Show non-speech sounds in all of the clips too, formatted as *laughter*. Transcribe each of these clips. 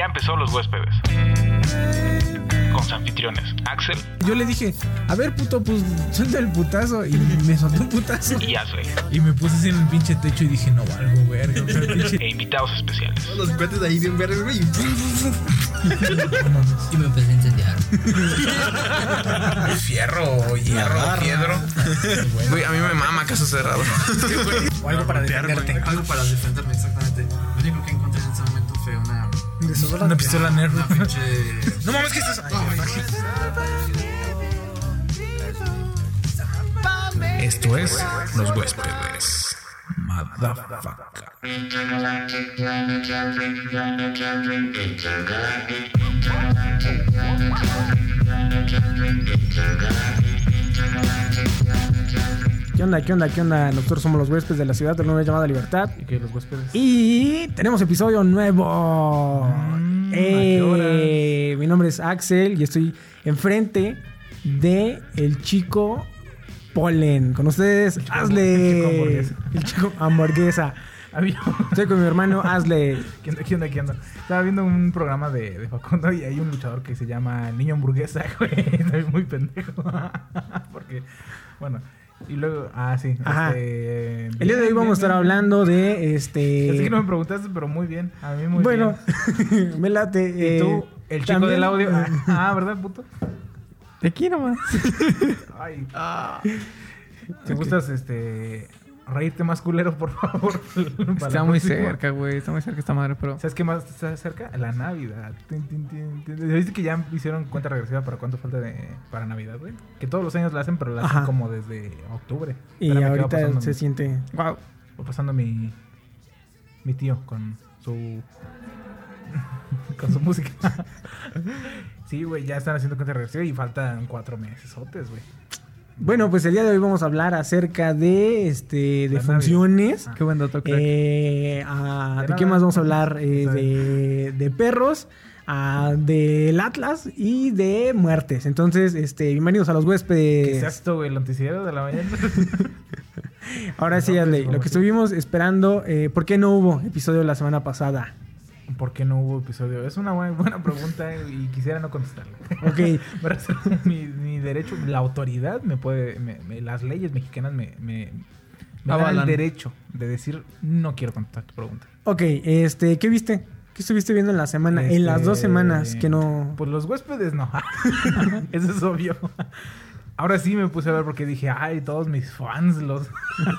Ya empezó Los Huéspedes. Con sus anfitriones, Axel Yo le dije, a ver, puto, pues suelta el putazo. Y me soltó un putazo. y Ashley. Y me puse así en el pinche techo y dije, no valgo, verga. E invitados especiales. Los cohetes ahí bien verdes, güey. *laughs* Y me empecé a incendiar. *laughs* Fierro, hierro, piedro. *laughs* Güey, a mí me mama caso cerrado. O algo para defenderte. Algo para defenderme, exactamente. Una pistola Nerf. Una pinche. *laughs* No mames, que estás. Esto es Los Huéspedes. Motherfucker. ¿Qué onda? ¿Qué onda? ¿Qué onda? Nosotros somos los huéspedes de la ciudad de una llamada Libertad. Y que los huéspedes. Y tenemos episodio nuevo. Mm, Eh, mi nombre es Axel y estoy enfrente de el chico Polen. Con ustedes, chico Hazle. hamburguesa. El chico hamburguesa. Estoy con mi hermano Hazle. *laughs* ¿Qué onda? ¿Qué onda? ¿Qué onda? Estaba viendo un programa de, de Facundo y hay un luchador que se llama Niño Hamburguesa, *laughs* güey. Estoy muy pendejo. *laughs* Porque, bueno. Y luego, ah, sí. Ajá. este, El día de hoy vamos a estar hablando de este. Ya sé que no me preguntaste, pero muy bien. A mí muy bueno, bien. *laughs* me late. ¿Y eh, tú? El chico también- del audio. Ah, ¿verdad, puto? De aquí nomás. Ay. Si gustas, este. Reírte más culero, por favor. *laughs* Está muy próxima. cerca, güey. Está muy cerca esta madre, pero. ¿Sabes qué más está cerca? La Navidad. ¿Viste que ya hicieron cuenta regresiva para cuánto falta de, para Navidad, güey? Que todos los años la hacen, pero la hacen Ajá. como desde octubre. Y Espérame, ahorita pasando se mi- siente. Wow. Va pasando mi. Mi tío con su. con su *laughs* música. sí, güey, ya están haciendo cuenta regresiva y faltan cuatro meses, güey. Bueno, pues el día de hoy vamos a hablar acerca de este de funciones. Navidad. Qué buen dato, crack. Eh, ah, De ¿De qué más vamos a hablar? Eh, de, de perros, ah, del Atlas y de muertes. Entonces, este, bienvenidos a los ¿Qué es huéspedes. esto, güey? El noticiero de la mañana. *laughs* Ahora sí, Adley, pues, lo que estuvimos esperando, eh, ¿por qué no hubo episodio la semana pasada? ¿Por qué no hubo episodio? Es una buena, pregunta y quisiera no contestarla. Ok, *laughs* mi, mi derecho, la autoridad me puede, me- me- las leyes mexicanas me, me, me dan el derecho de decir no quiero contestar tu pregunta. ok, este, ¿qué viste? ¿Qué estuviste viendo en la semana? En las dos Este, semanas que no... Pues los huéspedes no. *laughs* Eso es obvio. Ahora sí me puse a ver porque dije, ay, todos mis fans, los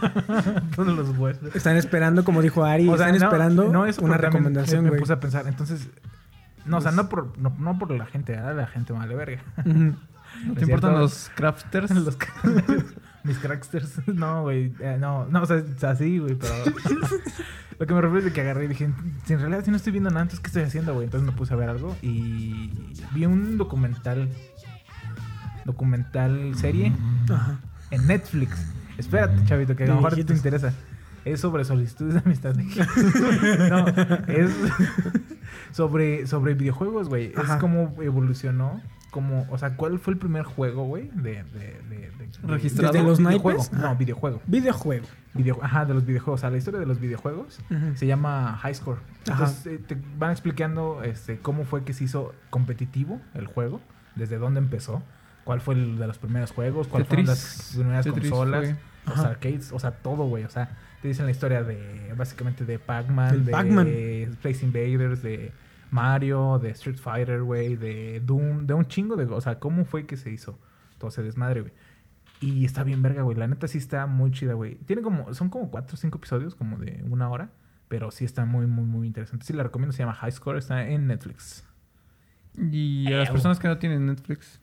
*laughs* todos los huéspedes. Están esperando, como dijo Ari, O sea, están no, esperando no, eso una recomendación, Me, me puse a pensar, entonces, no, o sea, no por, no, no por la gente, ¿verdad? la gente vale verga. Ujú. *laughs* ¿No es te importan cierto. los crafters? *laughs* Los mis cracksters. No, güey. eh, no, no, o sea, es así, güey, pero. Lo que me refiero es de que agarré y dije, si en realidad si no estoy viendo nada, entonces ¿qué estoy haciendo, güey? Entonces me puse a ver algo y vi un documental. Documental serie Ajá. en Netflix. Espérate, chavito, que a lo mejor te interesa. Es sobre solicitudes de amistad. *laughs* no, es *laughs* sobre, sobre videojuegos, güey. Es como evolucionó. Como, o sea, ¿cuál fue el primer juego, güey? De, de, de, de- ¿Registrado? ¿Desde los videojuego. No, videojuego. Videojuego. Video- Ajá, de los videojuegos. O sea, la historia de los videojuegos se llama High Score. Ajá. Entonces, eh, te van explicando este, cómo fue que se hizo competitivo el juego, desde dónde empezó, cuál fue el de los primeros juegos, cuáles fueron Tetris. las primeras Tetris consolas, fue. los Ajá. arcades, o sea, todo, güey. O sea, te dicen la historia de, básicamente, de Pac-Man, de Pac-Man. Space Invaders, de Mario, de Street Fighter, güey, de Doom, de un chingo de... O sea, cómo fue que se hizo todo ese desmadre, güey. Y está bien verga, güey. La neta sí está muy chida, güey. Tiene como... Son como cuatro o cinco episodios, como de una hora. Pero sí está muy, muy, muy interesante. Sí, la recomiendo. Se llama High Score. Está en Netflix. Y a las Eh, personas que no tienen Netflix.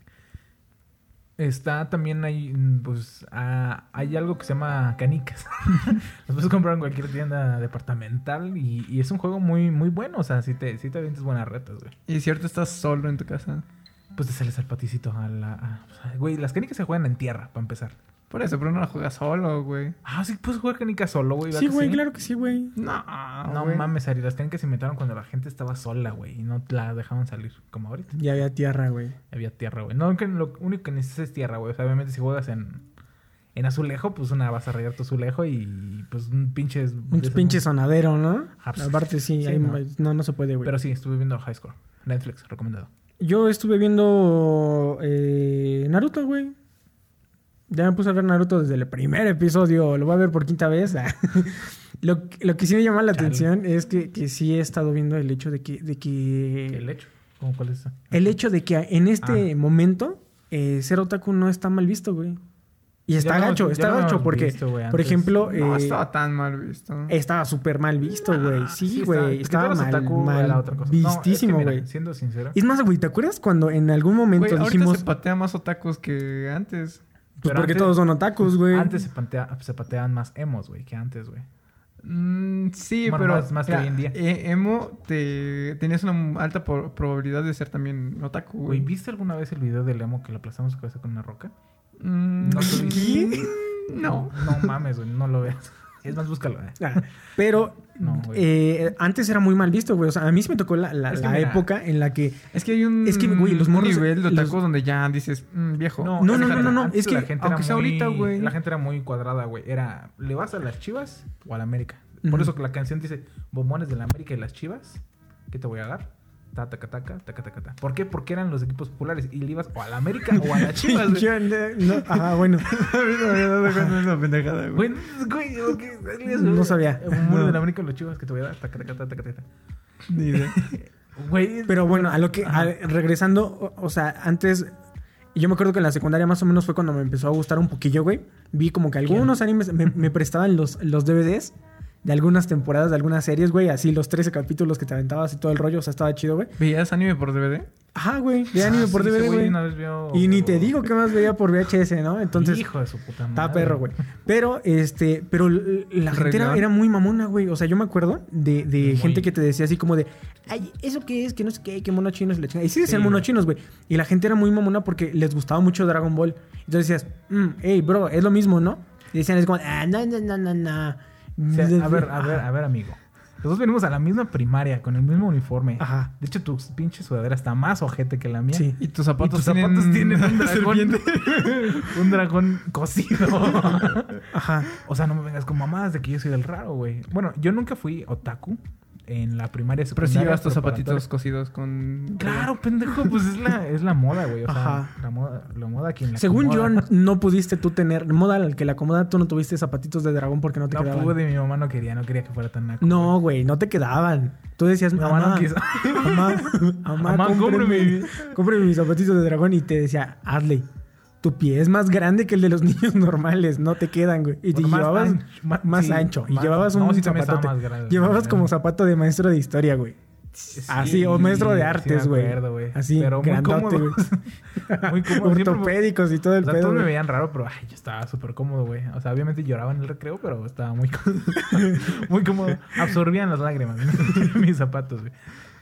Está también ahí, mm, pues, ah, hay algo que se llama canicas. *laughs* Los puedes comprar en cualquier tienda departamental y, y es un juego muy, muy bueno. O sea, si te, si te avientas buenas retas, güey. Y es cierto, estás solo en tu casa. Pues te sales al paticito a la... a- güey, las canicas se juegan en tierra, para empezar. Por eso, pero no la juegas solo, güey. Ah, sí, puedes jugar canicas solo, güey. ¿verdad Sí, que güey, claro que sí, güey. No, No güey. mames, Ari, las canicas se inventaron cuando la gente estaba sola, güey. Y no la dejaban salir, como ahorita. Ya había tierra, güey. Había tierra, güey. No, que lo único que necesitas es tierra, güey. O sea, obviamente si juegas en, En azulejo, pues una vas a rayar tu azulejo y pues un pinche... Un pinche sonadero, ¿no? Ah, pues, Aparte sí, sí, hay- no. no. no, se puede, güey. Pero sí, estuve viendo High Score. Netflix, recomendado. Yo estuve viendo eh, Naruto, güey. Ya me puse a ver Naruto desde el primer episodio. Lo voy a ver por quinta vez. *laughs* lo, lo que sí me llama la Chale. atención es que, que sí he estado viendo el hecho de que... De que El hecho. ¿Cómo cuál es el hecho de que en este Ah. momento eh, ser otaku no está mal visto, güey. Y está Ya gacho, está gacho porque, visto, güey, por ejemplo, No eh, estaba tan mal visto. estaba súper mal visto, güey. Ah, Sí, güey. que tú estaba mal, otaku mal era otra cosa. No, es que vistísimo, güey. siendo sincero. es más, güey, ¿te acuerdas cuando en algún momento Güey, ahorita dijimos... se patea más otakus que antes. Pues porque antes- todos son otakus, güey. Antes se, patea- se pateaban más emos, güey, que antes, güey. Mm, sí, Bueno, pero más- más que hoy en día. eh, emo, te tenías una alta por- probabilidad de ser también otaku, Güey. ¿viste alguna vez el video del emo que le aplastamos su cabeza con una roca? Mm, ¿No? ¿qué? *laughs* No. No mames, güey, no lo veas. Es más, búscalo, eh. Ah, Pero *laughs* No, eh, antes era muy mal visto, güey. O sea, a mí sí me tocó la, la- Es que la mira, época en la que... Es que hay un, Es que, güey, los morros- nivel de los- otakus donde ya dices, mm, viejo. No, no, no, no, antes es que la gente aunque sea muy- ahorita, güey. La gente era muy cuadrada, güey. Era, ¿le vas a las chivas o a la América? Por eso que la canción dice, bombones de la América y las chivas, ¿qué te voy a dar? Ta, taca, taca, taca, taca, taca. ¿Por qué? Porque eran los equipos populares. Y le ibas o a la América o a las *laughs* chivas. Yo, no, ajá, bueno. *laughs* esa pendejada, Güey, *laughs* No sabía. Bombones No. de la América y las chivas, ¿qué te voy a dar? Taca, taca, taca, taca. Ni idea. Güey, Pero bueno, a lo que... a- regresando, o, o sea, antes... Yo me acuerdo que en la secundaria más o menos fue cuando me empezó a gustar un poquillo, güey. Vi como que algunos animes me, me prestaban los, los DVDs de algunas temporadas, de algunas series, güey. Así los 13 capítulos que te aventabas y todo el rollo. O sea, estaba chido, güey. ¿Veías anime por DVD? Ajá, güey. De anime Ah, por sí, ese DVD, güey. una vez vio- Y ni te digo qué más veía por VHS, ¿no? Entonces... Hijo de su puta madre. Está perro, güey. Pero, este, pero la gente era, muy mamona, güey. O sea, yo me acuerdo de, de Muy. gente que te decía así como de, ay, ¿eso qué es? Que no sé qué, que monos chinos y la chingada. Y sí decían Sí, monos güey. chinos, güey. Y la gente era muy mamona porque les gustaba mucho Dragon Ball. Entonces decías, mm, hey, bro, es lo mismo, ¿no? Y decían, es como, ah, no, no, no, no, no. O sea, a ver, a ver, a ver, amigo. Los dos venimos a la misma primaria, con el mismo uniforme. Ajá. De hecho, tu pinche sudadera está más ojete que la mía. Sí. Y tus Y zapatos, tus zapatos tienen *laughs* un dragón. *laughs* un dragón cocido. Ajá. o sea, no me vengas con mamadas de que yo soy el raro, güey. Bueno, yo nunca fui otaku en la primaria Pero secundaria. sí llevas tus zapatitos cosidos con... Claro, pendejo, pues es la, es la moda, güey. O sea, Ajá. la moda, la moda quien la Según yo, acomoda. no pudiste tú tener, moda al que la acomoda, tú no tuviste zapatitos de dragón porque no te No quedaban. pude, mi mamá no quería, no quería que fuera tan naco. No, güey, no te quedaban. Tú decías, Mi mamá mamá, no quiso. mamá, *laughs* mamá, Mamá, cómprame, mis zapatitos de dragón. Y te decía, Adley, tu pie es más grande que el de los *laughs* niños normales, no te quedan, güey. Y Bueno, más llevabas ancho, más sí, ancho. Y más- llevabas un no, sí grande, llevabas como zapato de maestro de historia, güey. Así, o maestro de sí artes, güey. güey. Así, Pero muy grandote, güey. *laughs* Muy cómodo. Ortopédicos y todo el O sea, pedo. todos me veían raro, pero ay, yo estaba súper cómodo, güey. O sea, obviamente lloraba en el recreo, pero estaba muy *laughs* cómodo. muy cómodo. Absorbían las lágrimas mis zapatos, güey.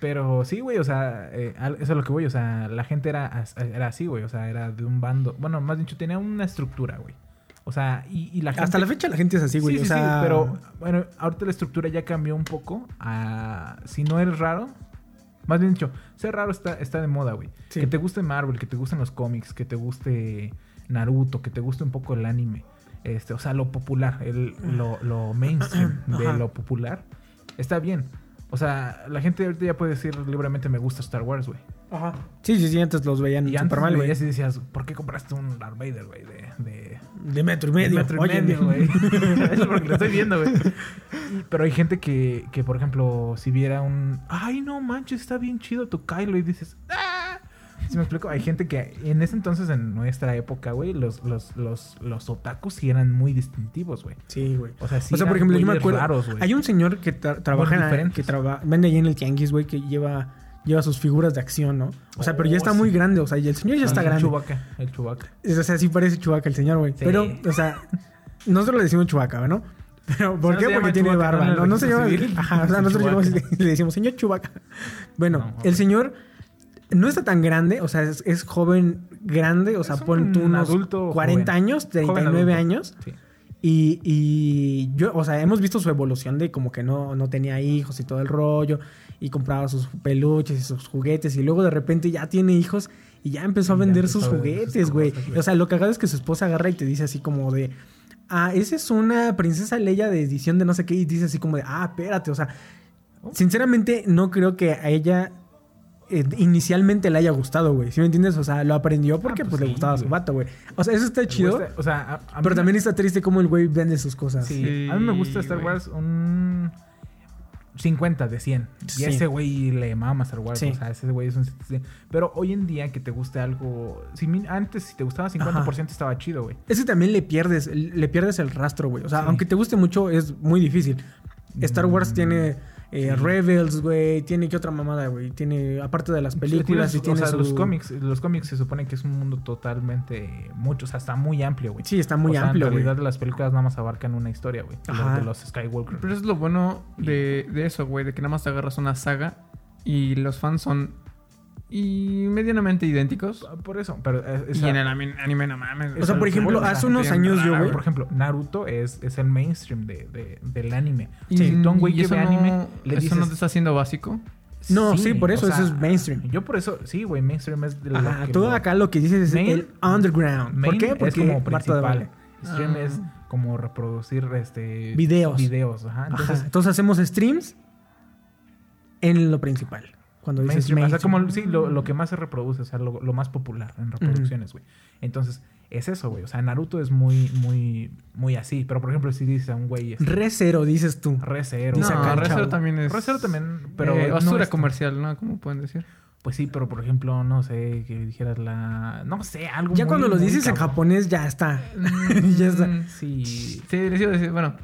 Pero sí, güey, o sea, eh, eso es a lo que voy. O sea, la gente era, era así, güey. O sea, era de un bando. Bueno, más dicho, tenía una estructura, güey. O sea, y, y la gente... Hasta la fecha la gente es así, güey. Sí, o sí, sea, sí, pero bueno, ahorita la estructura ya cambió un poco a si no eres raro, más bien dicho, ser raro está, está de moda, güey. Sí. Que te guste Marvel, que te gusten los cómics, que te guste Naruto, que te guste un poco el anime. Este, o sea, lo popular, el, lo, lo mainstream *coughs* de lo popular, está bien. O sea, la gente ahorita ya puede decir libremente me gusta Star Wars, güey. Ajá. Sí, sí, sí, antes los veían Y antes mal, güey. y decías, ¿por qué compraste un Darth Vader, güey? De, de, De metro y medio. de metro y Oye, medio, güey. *laughs* *laughs* Es porque lo estoy viendo, güey. Pero hay gente que, que, por ejemplo, si viera un... Ay, no manches, está bien chido tu Kylo. Y dices... ¡Ah! ¿Sí me explico? Hay gente que en ese entonces, en nuestra época, güey, los, los, los, los otakus sí eran muy distintivos, güey. Sí, güey. O sea, sí o sea, por ejemplo, yo me acuerdo. raros, güey. hay un señor que tra- trabaja en que traba- vende ahí en el tianguis, güey, que lleva lleva sus figuras de acción, ¿no? O sea, pero ya Oh, está sí. muy grande, o sea, y el señor ya está el grande. Chubaca, el Chubaca. O sea, sí parece Chubaca el señor, güey. Sí. Pero, o sea, *laughs* nosotros le decimos Chubaca, ¿no? Pero, ¿por qué? Porque tiene Chewbacca, barba. no No, el no se llama. Ajá, o sea, nosotros le decimos, señor Chubaca. Bueno, No, el señor no está tan grande, o sea, es, es joven grande, o sea, Es pon tú un unos adulto 40 joven. años, Joven 39 adulto. años. Sí. Y, y yo, o sea, hemos visto su evolución de como que no, no tenía hijos y todo el rollo, y compraba sus peluches y sus juguetes, y luego de repente ya tiene hijos Y ya empezó a vender empezó sus juguetes, güey. O sea, lo cagado es que su esposa agarra y te dice así como de. Ah, esa es una princesa Leia de edición de no sé qué. Y dice así como de, ah, espérate. O sea, sinceramente no creo que a ella eh, inicialmente le haya gustado, güey. ¿Sí me entiendes? O sea, lo aprendió porque pues pues, le gustaba su vato, güey. O sea, eso está chido. O sea, a- a mí Pero me- también está triste cómo el güey vende sus cosas. Sí, Sí, a mí me gusta Star güey. Wars un 50 de 100. Y Sí. a ese güey le mama Star Wars. Sí. O sea, ese güey es un 100. Pero hoy en día que te guste algo... Si mi- antes si te gustaba 50% estaba chido, güey. Es que también le pierdes, le pierdes el rastro, güey. O sea, Sí. aunque te guste mucho, es muy difícil. Star Wars Mm, tiene eh, Rebels, güey. Tiene qué otra mamada, güey. Tiene, aparte de las películas, y Tienes- tiene o sea, su- los cómics, los cómics se supone que es un mundo totalmente mucho, o sea, está muy amplio, güey. Sí, está muy O sea, amplio, En realidad las películas nada más abarcan una historia, güey. de lo- Ajá. De los Skywalker. Pero eso es lo bueno de, de eso, güey, de que nada más te agarras una saga y los fans son y medianamente idénticos. Por eso, pero eh, Y en el anime, anime no mames. O sea, por ejemplo, hace unos años yo, güey. Por ejemplo, Naruto es, es el mainstream de, de- del anime. Y, Si tú a un güey y que eso ve no, anime le eso dices... no te está haciendo básico. No, sí, por eso, o sea, eso es mainstream. Yo por eso, sí, güey, mainstream es de lo Ajá, que todo acá lo que dices es Main- el underground. ¿Por qué? es Porque como Marta de principal. baile. Stream Ah. es como reproducir este Videos. videos, ajá. Ajá. Entonces, Entonces hacemos streams en lo principal. Cuando dices mainstream, o sea, mainstream. como sí, lo, lo que más se reproduce, o sea, lo, lo más popular en reproducciones, güey. Entonces, es eso, güey. O sea, Naruto es muy, muy, muy así. Pero, por ejemplo, si dices a un güey... este, Re cero, dices tú. Re Zero. Dice No, acá el Re Zero chavo. también es. Re Zero también, pero... eh, no basura es- comercial, ¿no? Como pueden decir. Pues sí, pero por ejemplo, no sé, que dijeras la... No sé, algo Ya muy- cuando lo dices en japonés, ya está. *laughs* ya está. Mm, Sí. Sí, les iba a decir, bueno.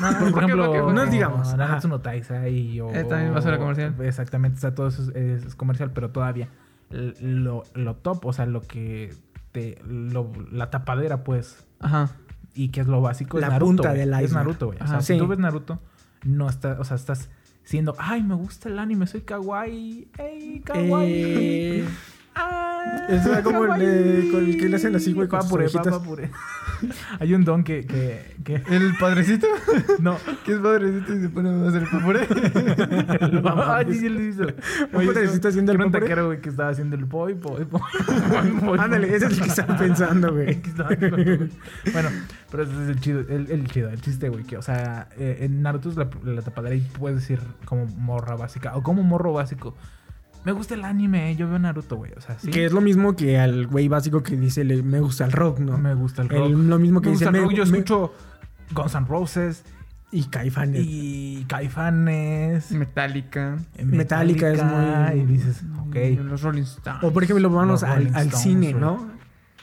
No, por ejemplo, no digamos. Nanatsu no Taizai o... Eh, también basura comercial. Exactamente, o sea, todo eso es, es comercial, pero todavía lo, lo top, o sea, lo que te... Lo, la tapadera, pues, Ajá. y que es lo básico, es La Naruto, punta del Es. Naruto, güey. O sea, si tú ves Naruto, no estás... O sea, estás siendo... Ay, me gusta el anime, soy kawaii. ¡Ey, kawaii! Eh, Ah, es como el, de- con el que le hacen así, güey, con Papure, papure. *laughs* Hay un don que... que, que ¿El padrecito? *laughs* no, ¿Qué es padrecito y se pone a hacer *laughs* el papure? Ah, sí, sí, lo hizo. ¿Un potecito haciendo el Era un taquero, güey, que estaba haciendo el poi, poi, poi. Ándale, ese es el que estaba pensando, güey. Que bueno, pero ese es el chido, el, el chido, el chiste, güey. Que, o sea, eh, en Naruto es la, la tapadera y puedes decir como morra básica o como morro básico. Me gusta el anime, yo veo Naruto, güey. O sea, sí. Que es lo mismo que al güey básico que dice le- me gusta el rock, ¿no? Me gusta el rock. El- lo mismo que me dice gusta el rock. me- Yo me- escucho Guns N' Roses Y Caifanes. y Caifanes. Metallica. Metallica es muy- Y dices, ok. Los Rolling Stones. O por ejemplo, vamos al, al cine. ¿no?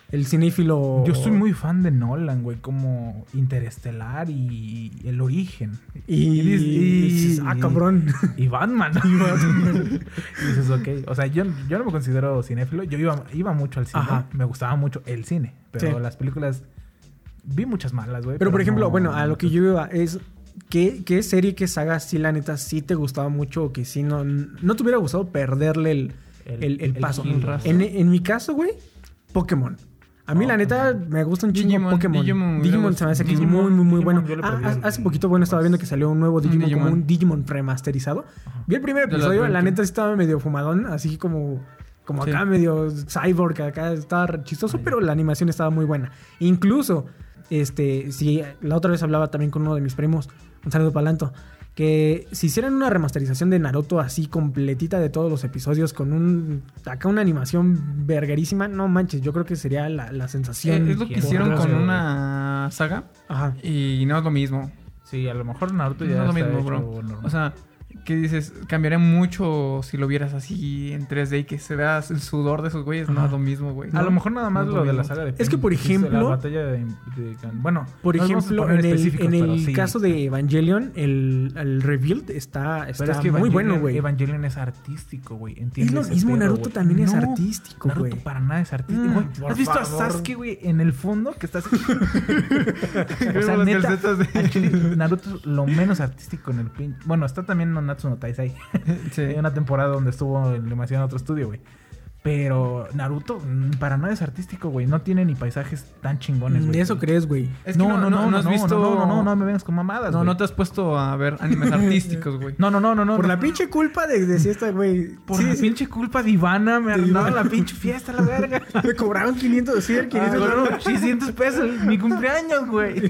El cinéfilo. Yo soy muy fan de Nolan, güey, como Interestelar y El Origen. Y, y dices- ah, cabrón. *laughs* *laughs* Y Batman. y dices, ok. O sea, yo, yo no me considero cinéfilo. Yo iba, iba mucho al cine. Ajá. Me gustaba mucho el cine. Pero Sí. las películas... Vi muchas malas, güey. Pero por ejemplo, no- bueno, a lo que yo iba es. ¿Qué, qué serie, qué saga, sí, la neta, sí te gustaba mucho o que sí no, no te hubiera gustado perderle el, El- el, el el paso? En, en mi caso, güey, Pokémon. A mí, la neta, me gusta un chingo Digimon, Pokémon. Digimon, se me hace que es muy, muy, muy bueno. Ah, hace- poquito, bueno, estaba viendo que salió un nuevo Digimon, como un Digimon remasterizado. Vi el primer episodio, la neta sí estaba medio fumadón, así como, como Sí. acá, medio cyborg, acá estaba chistoso, pero la animación estaba muy buena. Incluso, este, si la otra vez hablaba también con uno de mis primos, un saludo para Lanto, que si hicieran una remasterización de Naruto así completita de todos los episodios con un acá una animación verguerísima, no manches, yo creo que sería la, la sensación. Eh, es lo que hicieron con una saga Ajá. y no es lo mismo. Sí, a lo mejor Naruto No ya es lo está mismo, hecho bro. normal. O sea, ¿qué dices? Cambiaría mucho si lo vieras así en 3D y que se vea el sudor de esos güeyes. No es lo mismo, güey. A lo mejor nada más No lo lo de la saga de Es que, por ejemplo- La batalla de... de- bueno, Por no ejemplo, en el, en el sí. caso de Evangelion, el, el Rebuild está, está Pero es que muy bueno, güey. Evangelion es artístico, güey. Es ¿entiendes lo mismo, pedo, Naruto también es artístico, Naruto güey. para nada es artístico. Mm, güey. ¿Has visto favor. a Sasuke, güey, en el fondo? Que está así. *laughs* *laughs* o sea, neta, de- Naruto es lo menos artístico en el pin. Bueno, está también Nanatsu no Taizai. Sí. Hay una temporada donde estuvo en demasiado en otro estudio, güey. Pero Naruto, mm, para nada es artístico, güey. No tiene ni paisajes tan chingones, güey. Ni eso crees, güey. Es que no, no, no, has visto. No, no, no, no me vengas con mamadas, No, no te has puesto a ver animes artísticos, güey. No, no, no, no, no. Por no. la pinche culpa de, de siesta, güey. Por Sí, la sí. pinche culpa de Ivana me arruinaron la pinche fiesta, la verga. Me cobraron 500, sí, el 500 Ah, dólares. no, 600 pesos, mi cumpleaños, güey.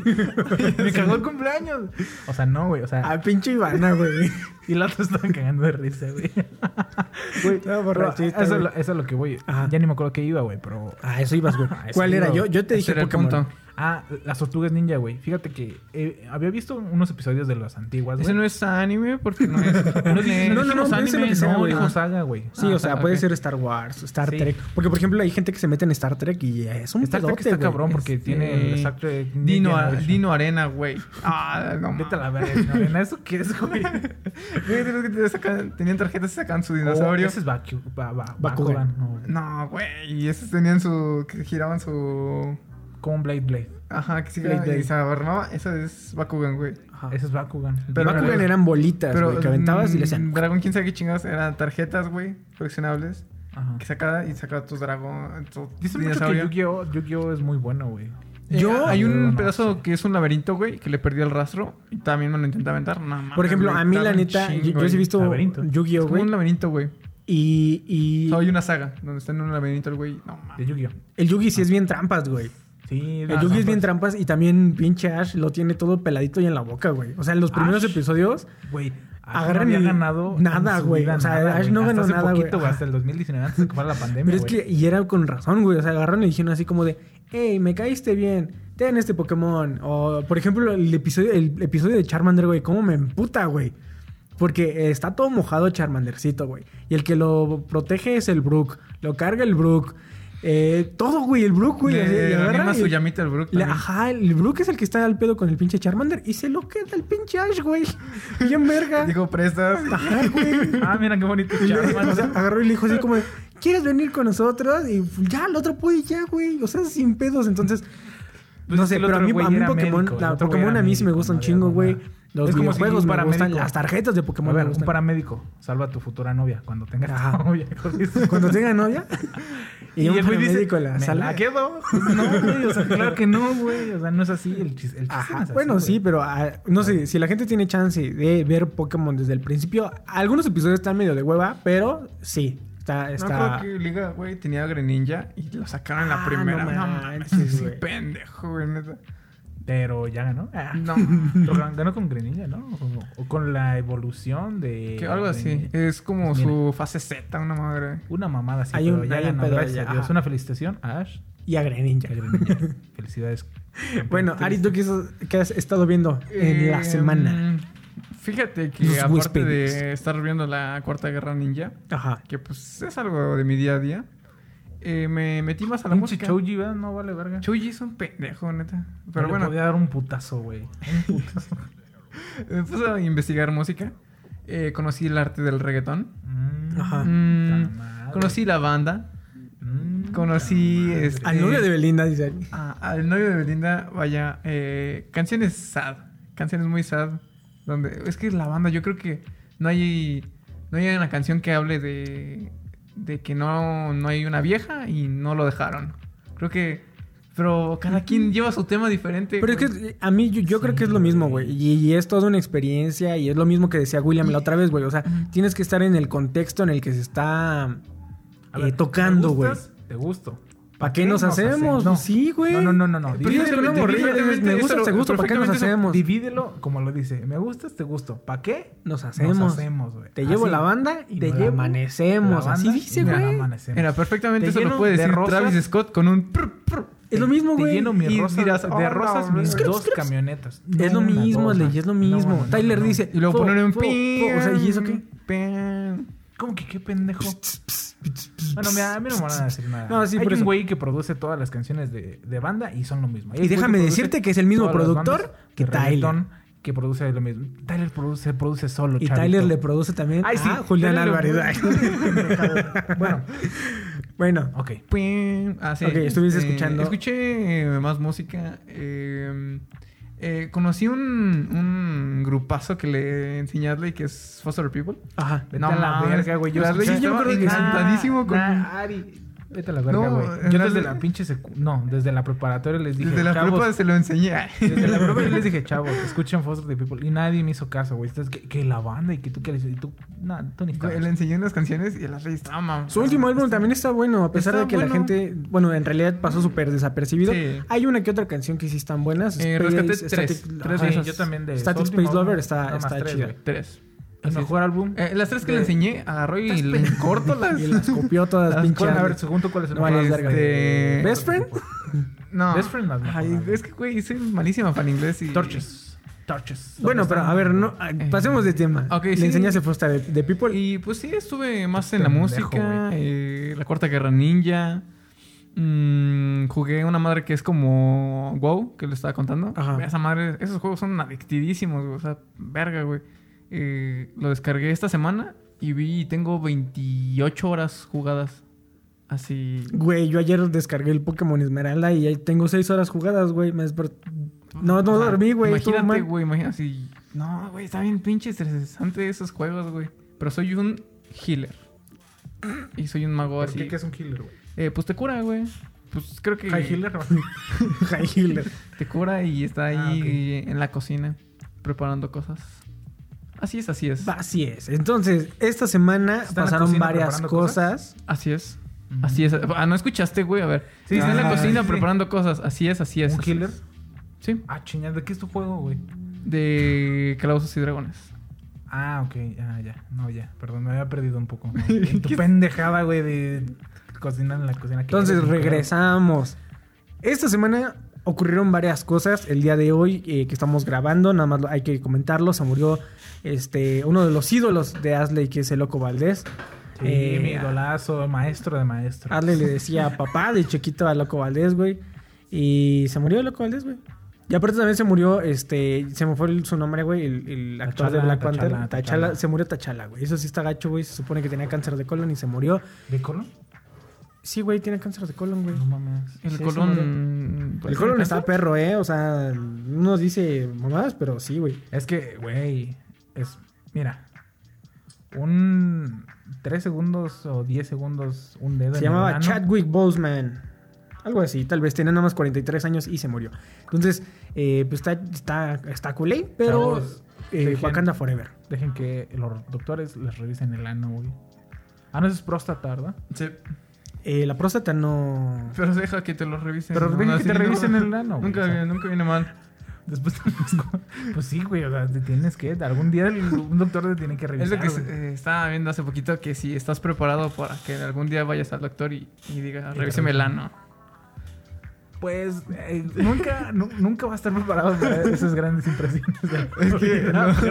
Me cagó el cumpleaños. O sea, no, güey. O sea, A pinche Ivana, güey. Y la otra estaban cagando de risa, güey. *laughs* Güey, borrachita, Eso, es güey. lo- eso es lo que voy. Ajá. Ya ni me acuerdo qué iba, güey, pero. Ah, eso ibas, güey. Ah, eso ¿Cuál era? Yo, yo te dije era el Pokémon. Ah, las tortugas ninja, güey. Fíjate que eh, había visto unos episodios de las antiguas, Ese no es anime porque no es. *laughs* No, No, no, no, anime, no, dijo saga, güey. Sí, Ah, o sea, puede ser Star Wars, Star. Trek. Porque, por ejemplo, hay gente que se mete en Star Trek y es un Star Trek está cabrón porque Este, tiene Star Trek Dino, Arena, güey. Ah, no Vete a la verga, Dino Arena. ¿Eso qué es, güey? *laughs* Tenían tarjetas y sacan su Oh, dinosaurio. ese es Baku, ba, ba- Bakugan. No, güey. Y esos tenían su. que giraban su. Como un Blade Blade. Ajá, que se Blade, Blade. y se armaba. Eso es Bakugan, güey. Ajá. Ese es Bakugan. Pero- Bakugan eran bolitas, güey, que aventabas y le hacían... Dragón, quién sabe qué chingados. Eran tarjetas, güey. Coleccionables. Ajá. Que sacaba y sacaba tus dragón. Tu Dice mucho que. Yu-Gi-Oh! Yu-Gi-Oh! es muy bueno, güey. Eh, Yo- hay un No, no pedazo que es un laberinto, güey, que le perdí el rastro. Y también me lo intenté aventar. No, Por ejemplo, a mí la neta, yo, sí he visto. Es Yu-Gi-Oh, como güey. un laberinto, güey. Y, y O sea, hay una saga donde está en un laberinto el güey. No De mames. Yu-Gi-Oh! el Yugi sí es bien trampas, güey. Sí, El Yugi es bien trampas y también pinche Ash lo tiene todo peladito y en la boca, güey. O sea, en los primeros Ash. episodios Güey, Agarran no había ganado nada, güey. O sea, nada, Ash no Hasta ganó hace nada, poquito. Hasta el 2019, antes de que fuera la pandemia, Pero es güey. que, y era con razón, güey. O sea, agarraron y dijeron así como de, hey, me caíste bien, ten este Pokémon. O, por ejemplo, el episodio, el episodio de Charmander, güey, cómo me emputa, güey. Porque está todo mojado Charmandercito, güey. Y el que lo protege es el Brook. Lo carga el Brook. Eh, todo, güey, el Brook, güey. Le agarra su llamita al Brook. también. ajá, el Brook es el que está al pedo con el pinche Charmander y se lo queda el pinche Ash, güey. Bien verga. Digo, prestas. Ajá, güey. Ah, mira qué bonito Charmander. o sea, agarró y le dijo así como, ¿quieres venir con nosotros? Y ya, el otro puede ya, güey. O sea, sin pedos. Entonces, Pues no sé, pero a mí, a mí Pokémon, médico, la Pokémon a mí sí me no un chingo, güey. Los Es como gustan, paramédico- las tarjetas de Pokémon A ver, un paramédico. Salva a tu futura novia cuando tengas Ajá. novia. Cuando tenga novia. *laughs* y, un el dice, la "Me sala. la quedo. No, güey, o sea, claro que no, güey. O sea, no es así. El chiste, el chiste no Ajá, es así, bueno, güey. sí, pero ah, no sé, si la gente tiene chance de ver Pokémon desde el principio, algunos episodios están medio de hueva, pero sí, está... No está... creo que Liga, güey, tenía Greninja y lo sacaron en la Ah, primera. no No, manches, sí, pendejo, güey, neta. Pero ya ganó. Ah. No. *laughs* Ganó con Greninja, ¿no? O, o con la evolución de. Que algo así. Es como Pues mira. su fase Z, una madre. Una mamada así. Hay pero un- ya hay ganó. pedo Gracias ya, a Dios. Una felicitación a Ash Y a Greninja. a Greninja. *laughs* Felicidades. *laughs* Bueno, Ari, ¿tú qué, has- qué has estado viendo en la Eh, semana? Fíjate que Los aparte huéspedes. de estar viendo la Cuarta Guerra Ninja, Ajá. que pues es algo de mi día a día, eh, me metí más a la música. Choji, ¿verdad? No vale verga. Choji es un pendejo, neta. Pero Pero le bueno, podía dar un putazo, güey. Un putazo. *laughs* me puse a investigar música. Eh, conocí el arte del reggaetón. Mm, Ajá. Mm, conocí la banda. Mm, Conocí, este, Al novio de Belinda, dice. Ah, al novio de Belinda, vaya, eh, canciones sad, canciones muy sad, donde es que la banda, yo creo que no hay, no hay una canción que hable de, de que no, no hay una vieja y no lo dejaron. Creo que, pero cada quien lleva su tema diferente. Pero es que a mí yo, yo creo que es lo mismo, güey. Y, y es toda una experiencia y es lo mismo que decía William la otra vez, güey. O sea, tienes que estar en el contexto en el que se está eh, ver, tocando, ¿te güey. Te gusto. ¿Para qué nos hacemos? No. Pues sí, güey. No, no, no, no. no. Divídelo- dices, me gusta, te gusto, ¿para qué nos hacemos? Divídelo como lo dice. Me gustas, te gusto. ¿Para qué? Nos hacemos. Nos hacemos, güey. Te llevo Así. la banda y te llevo- amanecemos. la Así dice, güey. amanecemos. Mira, perfectamente Te eso lo puede de decir rosas. Travis Scott con un... prr, prr. Es lo mismo, Te güey. lleno mi Y rosa, dirás, de "Oh, no, rosas güey". mis Script, dos camionetas. Es lo No, mismo, Ley, es lo no, mismo. no, no, Tyler no. dice. Y luego "Fo, ponen un pin. fo". O sea, ¿y eso qué? Pin. ¿Cómo que qué pendejo? Bueno, mira, a mí no me van a decir nada. No, sí, Hay por un eso. güey que produce todas las canciones de, de banda y son lo mismo. Hay Y güey déjame produce decirte que es el mismo todas las productor bandas que de Tyler. reggaetón Que produce lo mismo. Tyler produce, produce solo, Y chavito. Tyler le produce también Ay, sí. a Julián Tyler le- Álvarez. *laughs* bueno, bueno, ok. Ah, sí. Ok, estuviste Eh, escuchando. Escuché eh, más música. eh, Eh, conocí un, un grupazo que le enseñé a Adley que es Foster People. Ajá. Vete No a la verga, güey. Yo yo me acuerdo que Nah, encantadísimo con- nah, Ari. Vete a la verga, No, güey. en yo la- desde la pinche secu... No, desde la preparatoria les dije, Desde la chavos... prepa se lo enseñé. Desde la prepa yo les dije, *laughs* chavos, escuchen Foster the People. Y nadie me hizo caso, güey. Entonces, que, que la banda y que tú quieres... Y tú... No, tú ni sabes. Le enseñé unas canciones y el Rey estaba mam- Su último álbum también está bueno, a pesar de que la bueno. gente, bueno, en realidad pasó súper desapercibido. Sí. Hay una que otra canción que sí están buenas. Eh, Space- rescaté Static- tres. De Sí, yo también de... Static Space Lover está- está chida. Tres. El Así mejor álbum... Eh, las tres que de- *laughs* le enseñé, agarró y le corto *laughs* las... Y las copió todas, *laughs* Las pinche. ¿Cuál? A ver, según tú, ¿cuál es el No. Este- ¿Best Friend? No. Best Friend Ay, es que, güey, soy malísima para inglés y... Torches. Torches. Bueno, ¿Dónde pero a ver, no, ah, pasemos de tema. Le sí. enseñaste Foster de, de People. Y pues sí, estuve más en la música, eh, la Cuarta Guerra Ninja. Mm, jugué una madre que es como WoW, que le estaba contando. Ajá. Esa madre, esos juegos son adictidísimos, güey. O sea, verga, güey. Eh, lo descargué esta semana y vi, tengo 28 horas jugadas. Así. Güey, yo ayer descargué el Pokémon Esmeralda y ahí tengo seis horas jugadas, güey. Me desper- No, no O sea, dormí, güey. Imagínate, güey, imagínate así. No, güey, está bien pinche estresante esos juegos, güey. Pero soy un healer. Y soy un mago ¿Por así. qué? ¿Qué es un killer, güey? Eh, pues te cura, güey. Pues creo que High healer. *laughs* High Healer. te cura y está ahí Ah, en la cocina preparando cosas. Así es, así es. Así es. Entonces, esta semana ¿Está en la pasaron varias cosas. Así es. Así es. Ah, ¿no escuchaste, güey? A ver. Sí, está en la cocina sí. preparando cosas. Así es, así es. ¿Un así es. Sí. Ah, chingada. ¿De qué es tu juego, güey? De Calabozos y Dragones. Ah, ok. Ah, ya. No, ya. Perdón, me había perdido un poco. *laughs* En tu pendejada, güey, de cocinar en la cocina. ¿Qué Entonces, regresamos. Esta semana ocurrieron varias cosas. El día de hoy eh, que estamos grabando, nada más hay que comentarlo. Se murió este, uno de los ídolos de Asley, que es el Loco Valdés. Sí, Eh, mi idolazo, maestro de maestros. Asley le *laughs* decía papá de chiquito a Loco Valdés, güey. Y se murió Loco Valdés, güey. Y aparte también se murió, este, se me fue el- su nombre, güey, el, el actor de Black Panther. T'Challa. se murió Tachala, güey. Eso sí está gacho, güey. Se supone que tenía cáncer de colon y se murió. ¿De colon? Sí, güey, tiene cáncer de colon, güey. No mames. El Sí, colon. El colon está perro, ¿eh? O sea, uno dice mamadas, pero sí, güey. Es que, güey, es... Mira. Un... 3 segundos o 10 segundos, un dedo Se en el llamaba. Chadwick Boseman. Algo así, tal vez tenía nada más 43 años y se murió. Entonces, eh, pues está, está, está culé, pero Chavos, eh, dejen- Wakanda Forever. Dejen que los doctores les revisen el ano, güey. Ah, no, eso es próstata, ¿verdad? Sí. Eh, la próstata no... Pero deja que te lo revisen. Pero deja que te no- revisen el ano, Nunca, o sea. nunca viene mal. Después. Pues sí, güey, o sea, te tienes que... Algún día el- un doctor te tiene que Es revisar, lo que eh, estaba viendo hace poquito que si estás preparado para que algún día vayas al doctor y, y diga, revíseme el ano. Pues eh, nunca, nu- nunca va a estar preparado para esas grandes impresiones. *laughs* Es que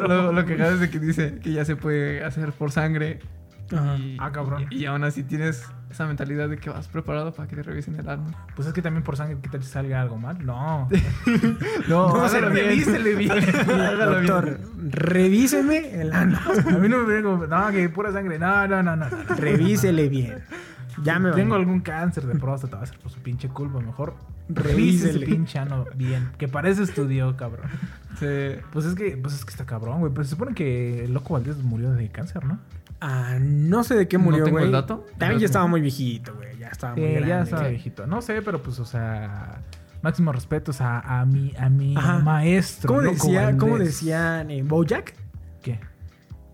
lo, que acabas de que dice que ya se puede hacer por sangre. Ajá. Y, Ah, cabrón. Y, y aún así tienes esa mentalidad de que vas preparado para que te revisen el ano. Pues es que también por sangre, ¿qué tal si salga algo mal? No. *laughs* No, No, hágalo bien. revísele bien. *laughs* Hágalo bien. Doctor, revíseme el ano. A mí no me viene como, no, que pura sangre. No, no, no, no. Revísele bien. Ya me Tengo algún cáncer de próstata, va a ser por su pinche culpa. Mejor Revísele. revise ese pinche ano bien. Que para eso estudió, cabrón. Sí. Pues es que, pues es que está cabrón, güey. Pero se supone que el loco Valdés murió de cáncer, ¿no? Ah, no sé de qué No murió, tengo güey. el dato. También ya estaba muy viejito, güey. Ya estaba muy Sí, grande. ya estaba viejito. No sé, pero pues, o sea, máximos respetos a, a mi, a mi Ajá. maestro. ¿Cómo, decía. ¿Cómo decían en Bojack? ¿Qué?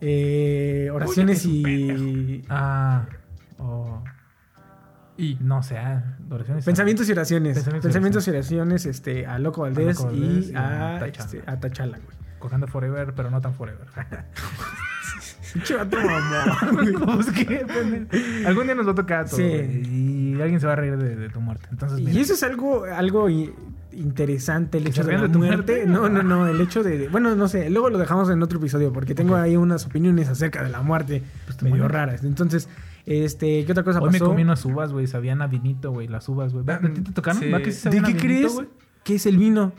Eh, oraciones Bojack y... Ah, o... Y No sé, ah, oraciones. Pensamientos y oraciones. Pensamientos y Pensamientos y oraciones este, a Loco Valdés, Loco Valdés y, y a, a T'Challa. este, a güey. Cojando forever, pero no tan forever. *laughs* Pinche vato mamón. ¿qué? Algún día nos va a tocar a todos, Sí. Y alguien se va a reír de, de tu muerte. Entonces, Y eso es algo, algo interesante, el ¿Que hecho de la de tu muerte. muerte? No, no, no, el hecho de... Bueno, no sé, luego lo dejamos en otro episodio porque tengo ahí unas opiniones acerca de la muerte Pues medio mueres. raras. Entonces, este, ¿qué otra cosa Hoy me pasó? comí unas uvas, güey. Sabían a vinito, güey. Las uvas, güey. ¿A ti te tocaron? Sí. ¿Va que sí ¿De qué vinito, crees güey? que es el vino?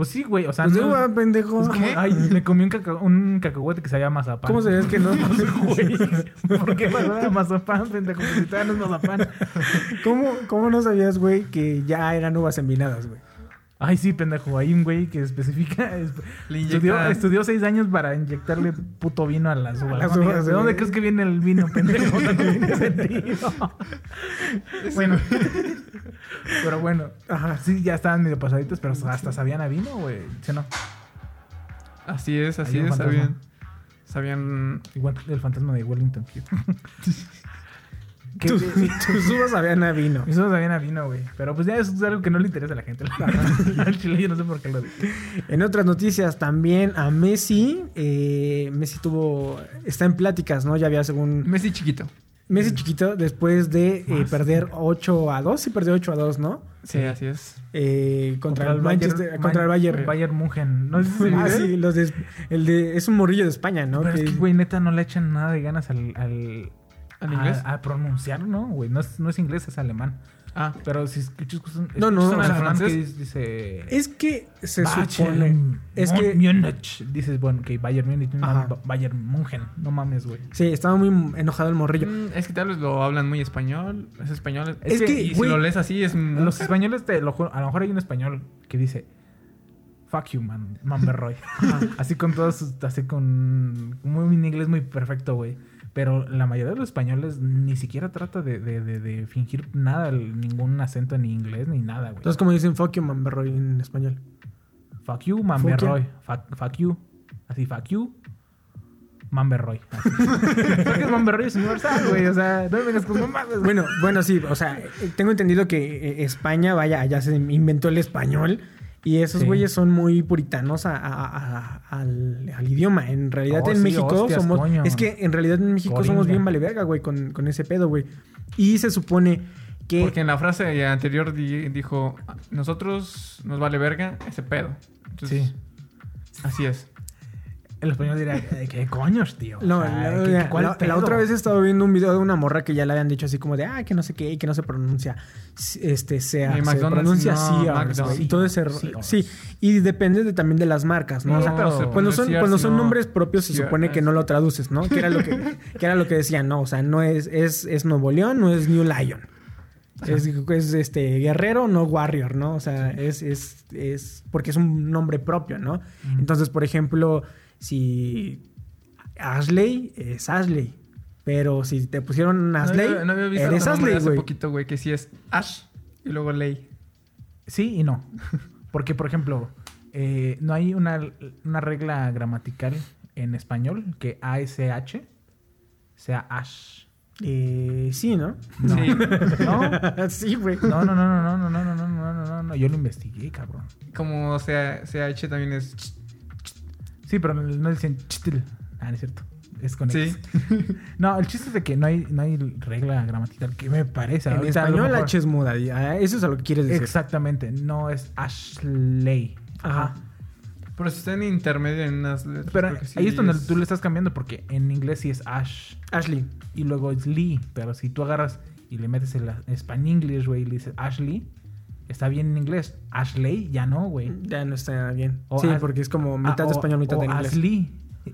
Pues sí, güey. O sea, Pues no- uva, pendejo. es como, ay, *laughs* me comí un, caca- un cacahuete que sabía a mazapán. ¿Cómo sabías que no? *laughs* *laughs* Güey. ¿Por qué pasaba mazapán, pendejo? Si todavía no es mazapán. ¿Cómo, ¿Cómo no sabías, güey, que ya eran uvas envinadas, güey? Ay, sí, pendejo. Hay un güey que especifica. estudió, estudió seis años para inyectarle puto vino a las uvas. las uvas, ¿De dónde crees que viene el vino, pendejo? No tiene sentido. bueno. Pero bueno. Ajá. Sí, ya estaban medio pasaditos, pero hasta sabían a vino, güey. ¿Sí o no? Así es, así es. fantasma. Sabían. Sabían. Igual el fantasma de Wellington. tío. *laughs* Que- Tus, tus uvas sabían a vino. Eso sabían a vino, güey. Pero pues ya eso es algo que no le interesa a la gente. *laughs* Al chile yo no sé por qué lo En otras noticias también a Messi. eh, Messi tuvo. Está en pláticas, ¿no? Ya había según. Messi chiquito. Messi chiquito, después de eh, perder 8 a 2. Sí, perdió 8 a 2, ¿no? Sí, así es. Eh, contra, el Manchester. contra el Bayern. Bayern Munchen. ¿No *laughs* Ah, sí, los de, el de, es un morrillo de España, ¿no? Pero es Que- que, güey, neta, no le echan nada de ganas al... ¿Al, ¿Al a- inglés? A, pronunciar, ¿no? Güey, no es, no es inglés, es alemán. Ah, Pero si escuchas un, No, no, escuchas un o sea, alemán que francés. dice... es que se supone. Es que. Múnich. Dices, bueno, que Bayern Múnich, no, Ajá. Bayern Munchen. No mames, güey. Sí, estaba muy enojado el morrillo. mm, es que tal vez lo hablan muy español. Es español. Es que, y si lo lees así es. Los españoles, te lo juro, a lo mejor hay un español que dice... Fuck you, man, man Berroy. *laughs* así con todos, sus- así con muy un inglés muy perfecto, güey. Pero la mayoría de los españoles ni siquiera trata de, de, de, de fingir nada, ningún acento ni inglés ni nada, güey. Entonces, como dicen fuck you, man, Berroy en español. Fuck you, man Fuck you. Fuck. Así, fuck you. Man Berroy. *laughs* Así. Creo que man Berroy es universal, güey. O sea, no me vengas con mamadas, güey. Bueno, bueno, sí, o sea, tengo entendido que eh, España, vaya, allá se inventó el español y esos Sí. güeyes son muy puritanos a- a- a- al, al idioma. En realidad Oh, en sí, México hostias, somos... coño. Es que en realidad en México Coringa. somos bien vale verga, güey, con, con ese pedo, güey. Y se supone que... Porque en la frase anterior di- dijo: Nosotros nos vale verga ese pedo. Entonces, Sí. Así es. El español diría, ¿qué coños, tío? O No, sea, la, ¿qué- la- cuál la- la pedo? otra vez he estado viendo un video de una morra que ya le habían dicho así como de, ah, que no sé qué, y que no se pronuncia, este, sea, se McDonald's, pronuncia no, güey, y todo ese Sears. Sí, y depende de, también de las marcas, ¿no? No, O sea, pero cuando son, cuando nombres propios se supone que no lo traduces, ¿no? Que era lo que, *laughs* que era lo que decían, no, o sea, no es, es, es Nuevo León, no es New Lion. Es, es, este guerrero, no warrior, ¿no? O sea, es, es, es porque es un nombre propio, ¿no? Entonces, por ejemplo, si Ashley es Ashley, pero si te pusieron No Ashley, había, no había visto eres Ashley, hace güey. poquito, güey, que sí es Ash y luego Ley. Sí y no. Porque, por ejemplo, eh, no hay una, una regla gramatical en español que ASH sea Ash. Eh, sí, ¿no? No. Sí. ¿No? sí, güey. No, no, no, no, no, no, no, no, no, no, no, no, no. Yo lo investigué, cabrón. Como sea, CH también es. Sí, pero no dicen chitl. Ah, no es cierto. Es con Sí. X. *laughs* No, el chiste es de que no hay, no hay regla gramatical que me parece. En Ahorita español mejor- H es muda. ah, Eso es a lo que quieres decir. Exactamente. No es Ashley. Ajá. Pero si está en intermedio en unas letras. Pero sí ahí es donde tú le estás cambiando porque en inglés sí es Ash Ashley. y luego es Lee. Pero si tú agarras y le metes el Español English, güey, y le dices Ashley, está bien en inglés. Ashley ya no, güey. Ya no está bien. O sí, As- porque es como mitad de español, mitad o de inglés. Ashley.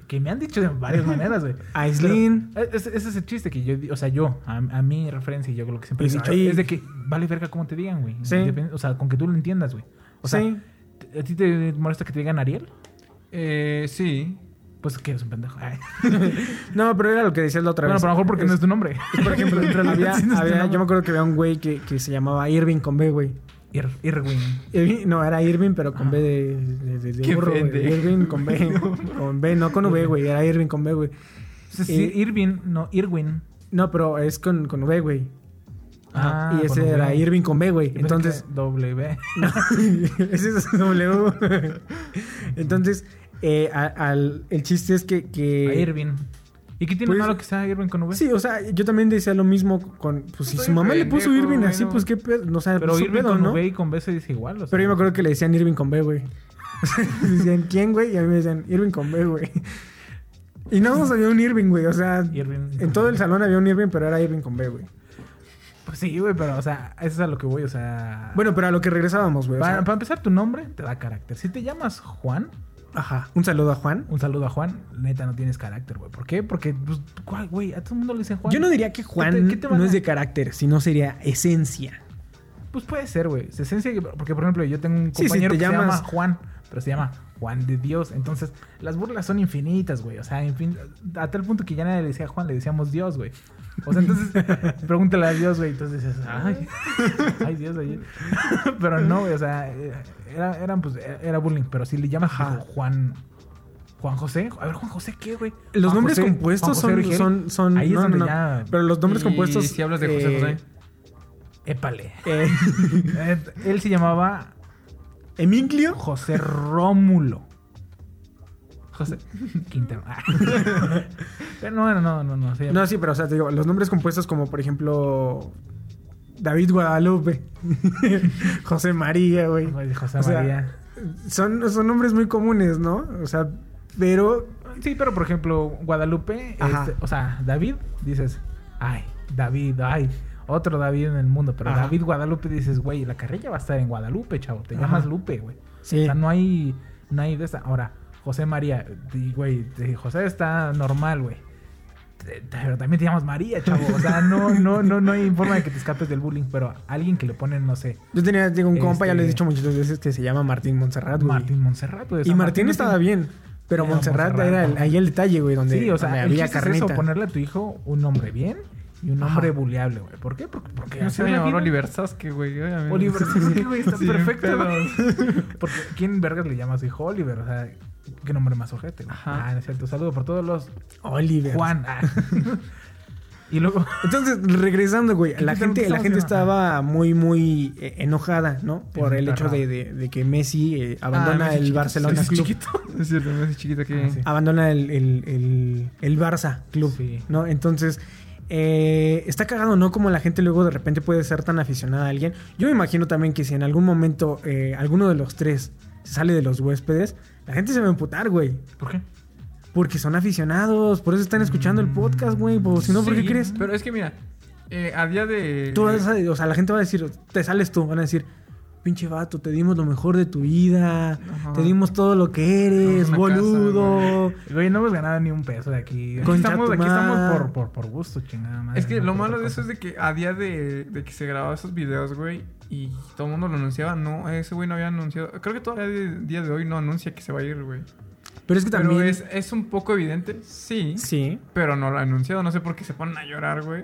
Que me han dicho de varias *laughs* maneras, güey. Eh, Ese ese es el chiste que yo, o sea, yo, a, a mi referencia, y yo lo que siempre Pues he dicho, ahí- es de que vale verga como te digan, güey. Sí. O sea, con que tú lo entiendas, güey. O sea, sí. ¿a ti te molesta que te digan Ariel? Eh, sí. Pues que eres un pendejo. *laughs* No, pero era lo que decías la otra Bueno, vez. pero a lo mejor porque Es- no es tu nombre. Por ejemplo, *laughs* había, no yo me acuerdo que había un güey que, que se llamaba Irving con B, güey. Ir Irwin. Irving- no, era Irving, pero con B de, de, de- burro. Irving con B. *laughs* con B, no con V, güey. Era Irving con B, güey. Entonces, Eh, sí, Irvin, no, Irwin. No, pero es con, con V, güey. Ah, y ese era Irving con B, güey. Entonces, *laughs* W. No, *laughs* ese es W. Entonces, eh, al- el chiste es que... que A Irvin. ¿Y qué tiene pues- malo que sea Irvin con V? Sí, o sea, yo también decía lo mismo con... Pues si Estoy su mamá le puso Irving así, pues qué pedo. No, o sea, Pero pues, su Irvin pedo, con ¿no? V y con B se dice igual. o sea. Pero yo me acuerdo que le decían Irving con B, güey. *laughs* O sea, decían, ¿quién, güey? Y a mí me decían, Irving con B, güey. Y nada más había un Irving, güey. O sea, Irving en todo B. el salón había un Irving, pero era Irving con B, güey. Pues sí, güey, pero, o sea, eso es a lo que voy, o sea... Bueno, pero a lo que regresábamos, güey. o para, sea, para empezar, tu nombre te da carácter. Si te llamas Juan, Ajá. Un saludo a Juan. un saludo a Juan, neta no tienes carácter, güey. ¿Por qué? Porque, pues, ¿cuál, güey? A todo el mundo le dicen Juan. Yo no diría que Juan ¿Qué te- qué te van no a- es de carácter, sino sería esencia. Pues puede ser, güey. Se esencia que- porque, por ejemplo, yo tengo un Sí, compañero te que se llama Juan, pero se llama Juan de Dios. Entonces, las burlas son infinitas, güey. O sea, en fin, a tal punto que ya nadie le decía Juan, le decíamos Dios, güey. O sea, entonces, *laughs* pregúntale a Dios, güey. Entonces dices, ay, ay, Dios, güey. *laughs* Pero no, güey, o sea, era, eran, pues, era bullying. Pero si le llamas Ajá. Juan. Juan José, a ver, Juan José, ¿qué, güey? Los Juan nombres José- compuestos son, son, son. Ahí es donde no, ya. Pero los nombres Y compuestos. si hablas de José eh, José. *laughs* Épale. Eh, Él se llamaba Emilio. José Rómulo. José. Quintero. Ah. Pero *laughs* no, no, no, no, no. No, sí, pero o sea, te digo, los nombres compuestos como por ejemplo David Guadalupe, *laughs* José María, güey. José O sea, María. Son, son nombres muy comunes, ¿no? O sea, pero Sí, pero por ejemplo, Guadalupe, este, o sea, David, dices, ay, David, ay, otro David en el mundo. Pero Ajá. David Guadalupe dices, güey, la carrilla va a estar en Guadalupe, chavo. Te Ajá. llamas Lupe, güey. sí. O sea, no hay, no hay de esa. Ahora, José María, güey, José está normal, güey. Pero también te llamas María, chavo. O sea, no, no, no, no hay forma de que te escapes del bullying. Pero alguien que le ponen, no sé, Yo tenía, digo, un compa, ya Este- le he dicho muchas veces que se llama Martín Montserrat, güey. Martín Montserrat. güey. Y Martín estaba bien, pero Montserrat Montserrat, era el- ahí el detalle, güey, donde, Sí, o sea, donde el había chiste es carnita. eso, ponerle a tu hijo un nombre bien y un nombre Ajá. buleable, güey. ¿Por qué? Porque, porque No así se vida. Oliver Sasuke, güey. Oliver Sasuke, güey, está perfecto, güey. *laughs* Porque ¿quién vergas le llama a su hijo Oliver? O sea, qué nombre más ojete, güey. Ajá. Ah, no es cierto. Saludo por todos los Oliver. Juan. Ah. *laughs* y luego Entonces, regresando, güey, ¿Qué la gente, la gente estaba muy, muy eh, enojada, ¿no? Por el hecho de, de- de que Messi eh, abandona Ah, Messi el chiquito. Barcelona Club. chiquito. *laughs* Es cierto, Messi chiquito que... Ah, sí. Abandona el, el, el, el Barça Club, Sí. ¿no? Entonces, eh, está cagado, ¿no? Como la gente luego de repente puede ser tan aficionada a alguien. Yo me imagino también que si en algún momento eh, alguno de los tres sale de los huéspedes, la gente se va a emputar, güey. ¿Por qué? Porque son aficionados, por eso están escuchando el podcast, güey. Pues, si no, ¿por qué crees? Pero es que mira, eh, a día de... Tú vas a- o sea, la gente va a decir, te sales tú, van a decir, pinche vato, te dimos lo mejor de tu vida, Ajá. te dimos todo lo que eres, casa, boludo. Güey, no hemos ganado ni un peso de aquí. Aquí estamos, aquí por, por, por gusto, chingada madre. Es que no lo malo de eso es de que a día de, de que se grababa esos videos, güey, y todo el mundo lo anunciaba, no, ese güey no había anunciado. Creo que todavía de día de hoy no anuncia que se va a ir, güey. Pero es que Pero también... es, es un poco evidente, sí, Sí. pero no lo ha anunciado. No sé por qué se ponen a llorar, güey.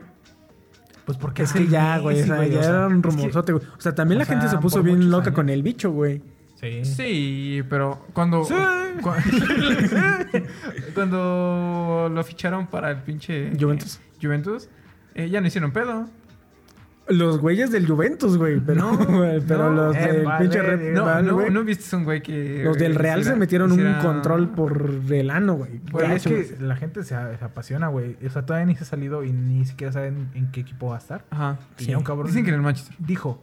Pues porque Es que ya, güey, o sea, ya era un es que- rumorzote, güey. O sea, también o la gente sea, se puso bien loca años. con el bicho, güey. Sí. Sí, pero cuando... cu- *laughs* cuando lo ficharon para el pinche... Juventus. Juventus, eh, ya no hicieron pedo. Los güeyes del Juventus, güey. Pero, *laughs* güey, pero no, los eh, del vale, pinche eh, Red No, Bull, no, güey. no viste un güey que... Los del Real hiciera- se metieron un control por el ano, güey. Es que la gente se, se apasiona, güey. O sea, todavía ni se ha salido y ni siquiera saben en qué equipo va a estar. Ajá. Y Sí. un cabrón Dicen que en el Manchester. dijo,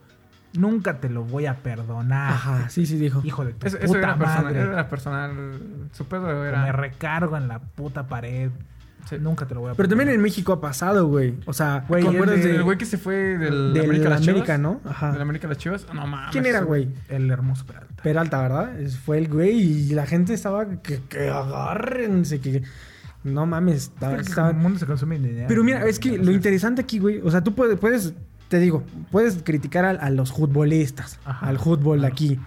nunca te lo voy a perdonar. Ajá, sí, sí, dijo. Hijo de tu Eso, eso puta era, personal, madre. era personal. Su pedo Me era. recargo en la puta pared. Sí. Nunca te lo voy a Pero también en. México ha pasado, güey. O sea, Güey, ¿te acuerdas El, de, güey que se fue del del América a las América, Chivas. no? Ajá. Del América las Chivas. No mames. ¿Quién era, güey? El hermoso Peralta. Peralta, ¿verdad? Fue el güey y la gente estaba que, que agárrense, que no mames, Es que el mundo se consume en dinero. Pero mira, es que lo interesante aquí, güey, o sea, tú puedes, puedes te digo, puedes criticar a, a los futbolistas, Ajá, al fútbol de aquí.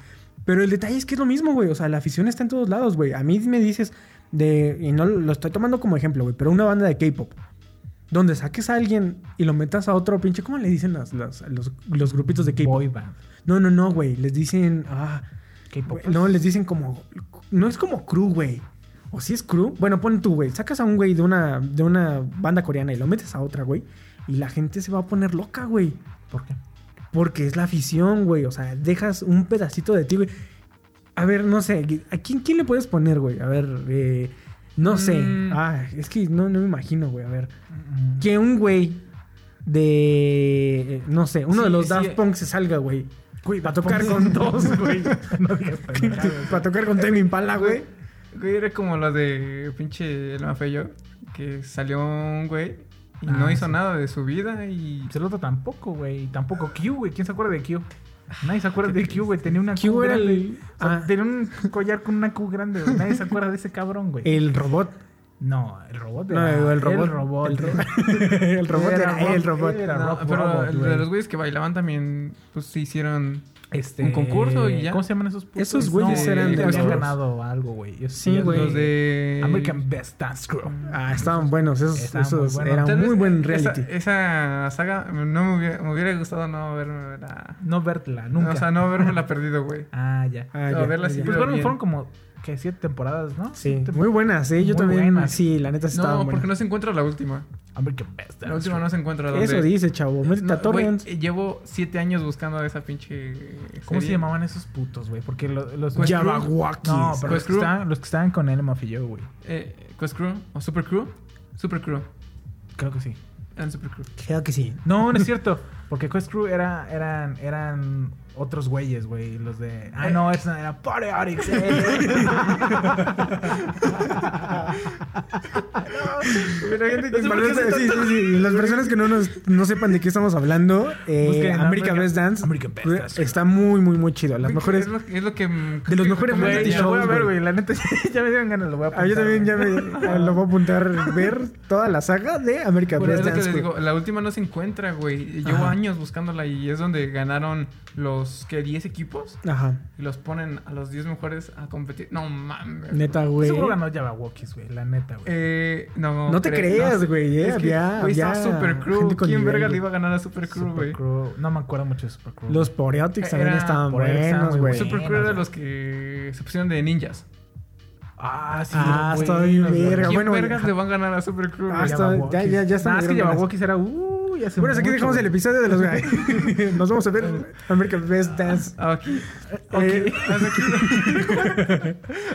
Pero el detalle es que es lo mismo, güey. O sea, la afición está en todos lados, güey. A mí me dices de. Y no lo estoy tomando como ejemplo, güey. Pero una banda de K-pop. Donde saques a alguien y lo metas a otro pinche. ¿Cómo le dicen las- las- los, los grupitos de K-pop? No, no, no, güey. Les dicen. Ah, K-pop. no, les dicen como. No es como crew, güey. O si es crew. Bueno, pon tú, güey. Sacas a un güey de una, de una banda coreana y lo metes a otra, güey. Y la gente se va a poner loca, güey. ¿Por qué? Porque es la afición, güey. O sea, dejas un pedacito de ti, güey. A ver, no sé. ¿A quién, quién le puedes poner, güey? A ver, eh, no sé. Mm. Ah, es que no, no me imagino, güey. A ver. Mm, Que un güey de. eh, No sé, uno Sí, de los sí. Daft Punk se salga, güey. Para tocar con dos, güey. *laughs* no *laughs* digas. Para tocar con Tame Impala, güey. Güey, era como lo de pinche El Mafeyo. Que salió un güey y Ah, no hizo sí. nada de su vida y. El otro tampoco, güey. Tampoco Q, güey. ¿Quién se acuerda de Q? Nadie se acuerda de Q, güey. Tenía una Q, Q era grande. el- O sea, ah. Tenía un collar con una Q grande, güey. Nadie se acuerda de ese cabrón, güey. El robot. No, el robot No, era... el robot. El robot. El, ro- *laughs* el robot era, el robot. Era No, Rock pero Robot, el de los güeyes que bailaban también, pues se hicieron. Este, un concurso y ya. ¿Cómo se llaman esos putos? Esos güeyes eran de habían ganado algo, güey. Sí, eran güey. Los de. American Best Dance Crew. Ah, estaban buenos. Esos, Estaban muy esos buenos. era Tal un muy buen reality. Esa, saga no me hubiera, me hubiera gustado no verme la. No verla, nunca. O sea, no haberme la perdido, güey. Ah, ya. Ah, No, ya, verla ya. sí, Pues pero fueron, bien. fueron como, que Siete temporadas, ¿no? Sí, muy buenas, sí. Yo Muy también. buenas. Sí, la neta sí No, buenas. porque no se encuentra la última. American Best Dance La última no se encuentra. Donde, Eso dice, chavo. Métete No, a Torrents. güey, llevo siete años buscando esa pinche. ¿Cómo se llamaban esos putos, güey? Porque lo- los... Quest. Yabawakis. No, pero los que, estaban, los que estaban con él, Mafia yo, güey. Eh, Quest Crew o Super Crew. Super Crew. Creo que sí. Eran Super Crew. Creo que sí. No, no es *laughs* cierto. Porque Quest Crew era, eran, eran otros güeyes, güey. Los de... Ah, no, esa era Party Oryx. Pero gente que para los- sí, sí, sí. Las personas que no, nos, no sepan de qué estamos hablando, eh, American Best Dance American Best Dance. está muy, muy, muy chido. Las mejores. Es lo, es lo que. De los mejores reality lo voy a ver, güey. La neta, *laughs* ya me dieron ganas, lo voy a Ah, yo apuntar, también ya me ah, lo voy a apuntar ver toda la saga de American Bueno, es Best lo que Dance. les güey. digo, la última no se encuentra, güey. Llevo Ajá. años buscándola y es donde ganaron los que 10 equipos Ajá. y los ponen a los 10 mejores a competir. No mames. Neta, güey. Seguro ganó Yabawokis, güey. La neta, güey. Eh, no, No te cre- creas, güey, eh, Es que, había- güey, estaba había Super Crew. gente con ¿Quién nivel, verga le iba a ganar a Super Crew, güey? No me acuerdo mucho de Super Crew. Los Poreotics también Era- estaban por ahí estaban buenos, güey. Super Crew era de los que se pusieron de ninjas. Ah, sí. Ah, güey, está bien los- verga. ¿Quién bueno, vergas le van a ganar a Super Crew? Ah, ya- ya- ya me es que. Yabawokis era... Uh, Bueno, mucho, dejamos el güey. episodio de los *laughs* Nos vamos a ver American Best Dance. Ah, Aquí. Eh, *laughs* Hasta aquí.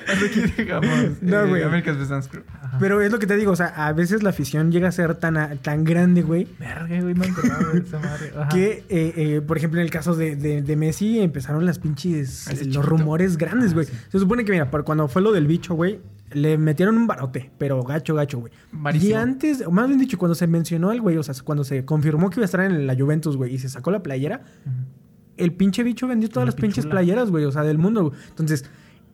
Hasta aquí dejamos. *laughs* No, eh, güey. America's Best Dance Crew. Pero es lo que te digo, o sea, a veces la afición llega a ser tan, a- tan grande, güey, Verga, güey, me acordaba esa madre. Ajá. que, eh, eh, por ejemplo, en el caso de, de- de Messi, empezaron las pinches, los rumores grandes, Ah, güey. sí. Se supone que, mira, por cuando fue lo del bicho, güey, le metieron un barote, pero gacho, gacho, güey. Y antes, o más bien dicho, cuando se mencionó al güey, o sea, cuando se confirmó que iba a estar en la Juventus, güey, y se sacó la playera, el pinche bicho vendió todas La las pinches playeras, güey, o sea, del mundo. güey. Entonces,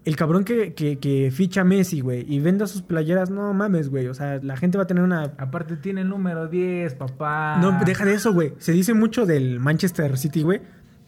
el cabrón que, que, que ficha a Messi, güey, y venda sus playeras, no mames, güey. O sea, la gente va a tener una Aparte tiene el número 10, papá. no, deja de eso, güey. Se dice mucho del Manchester City, güey.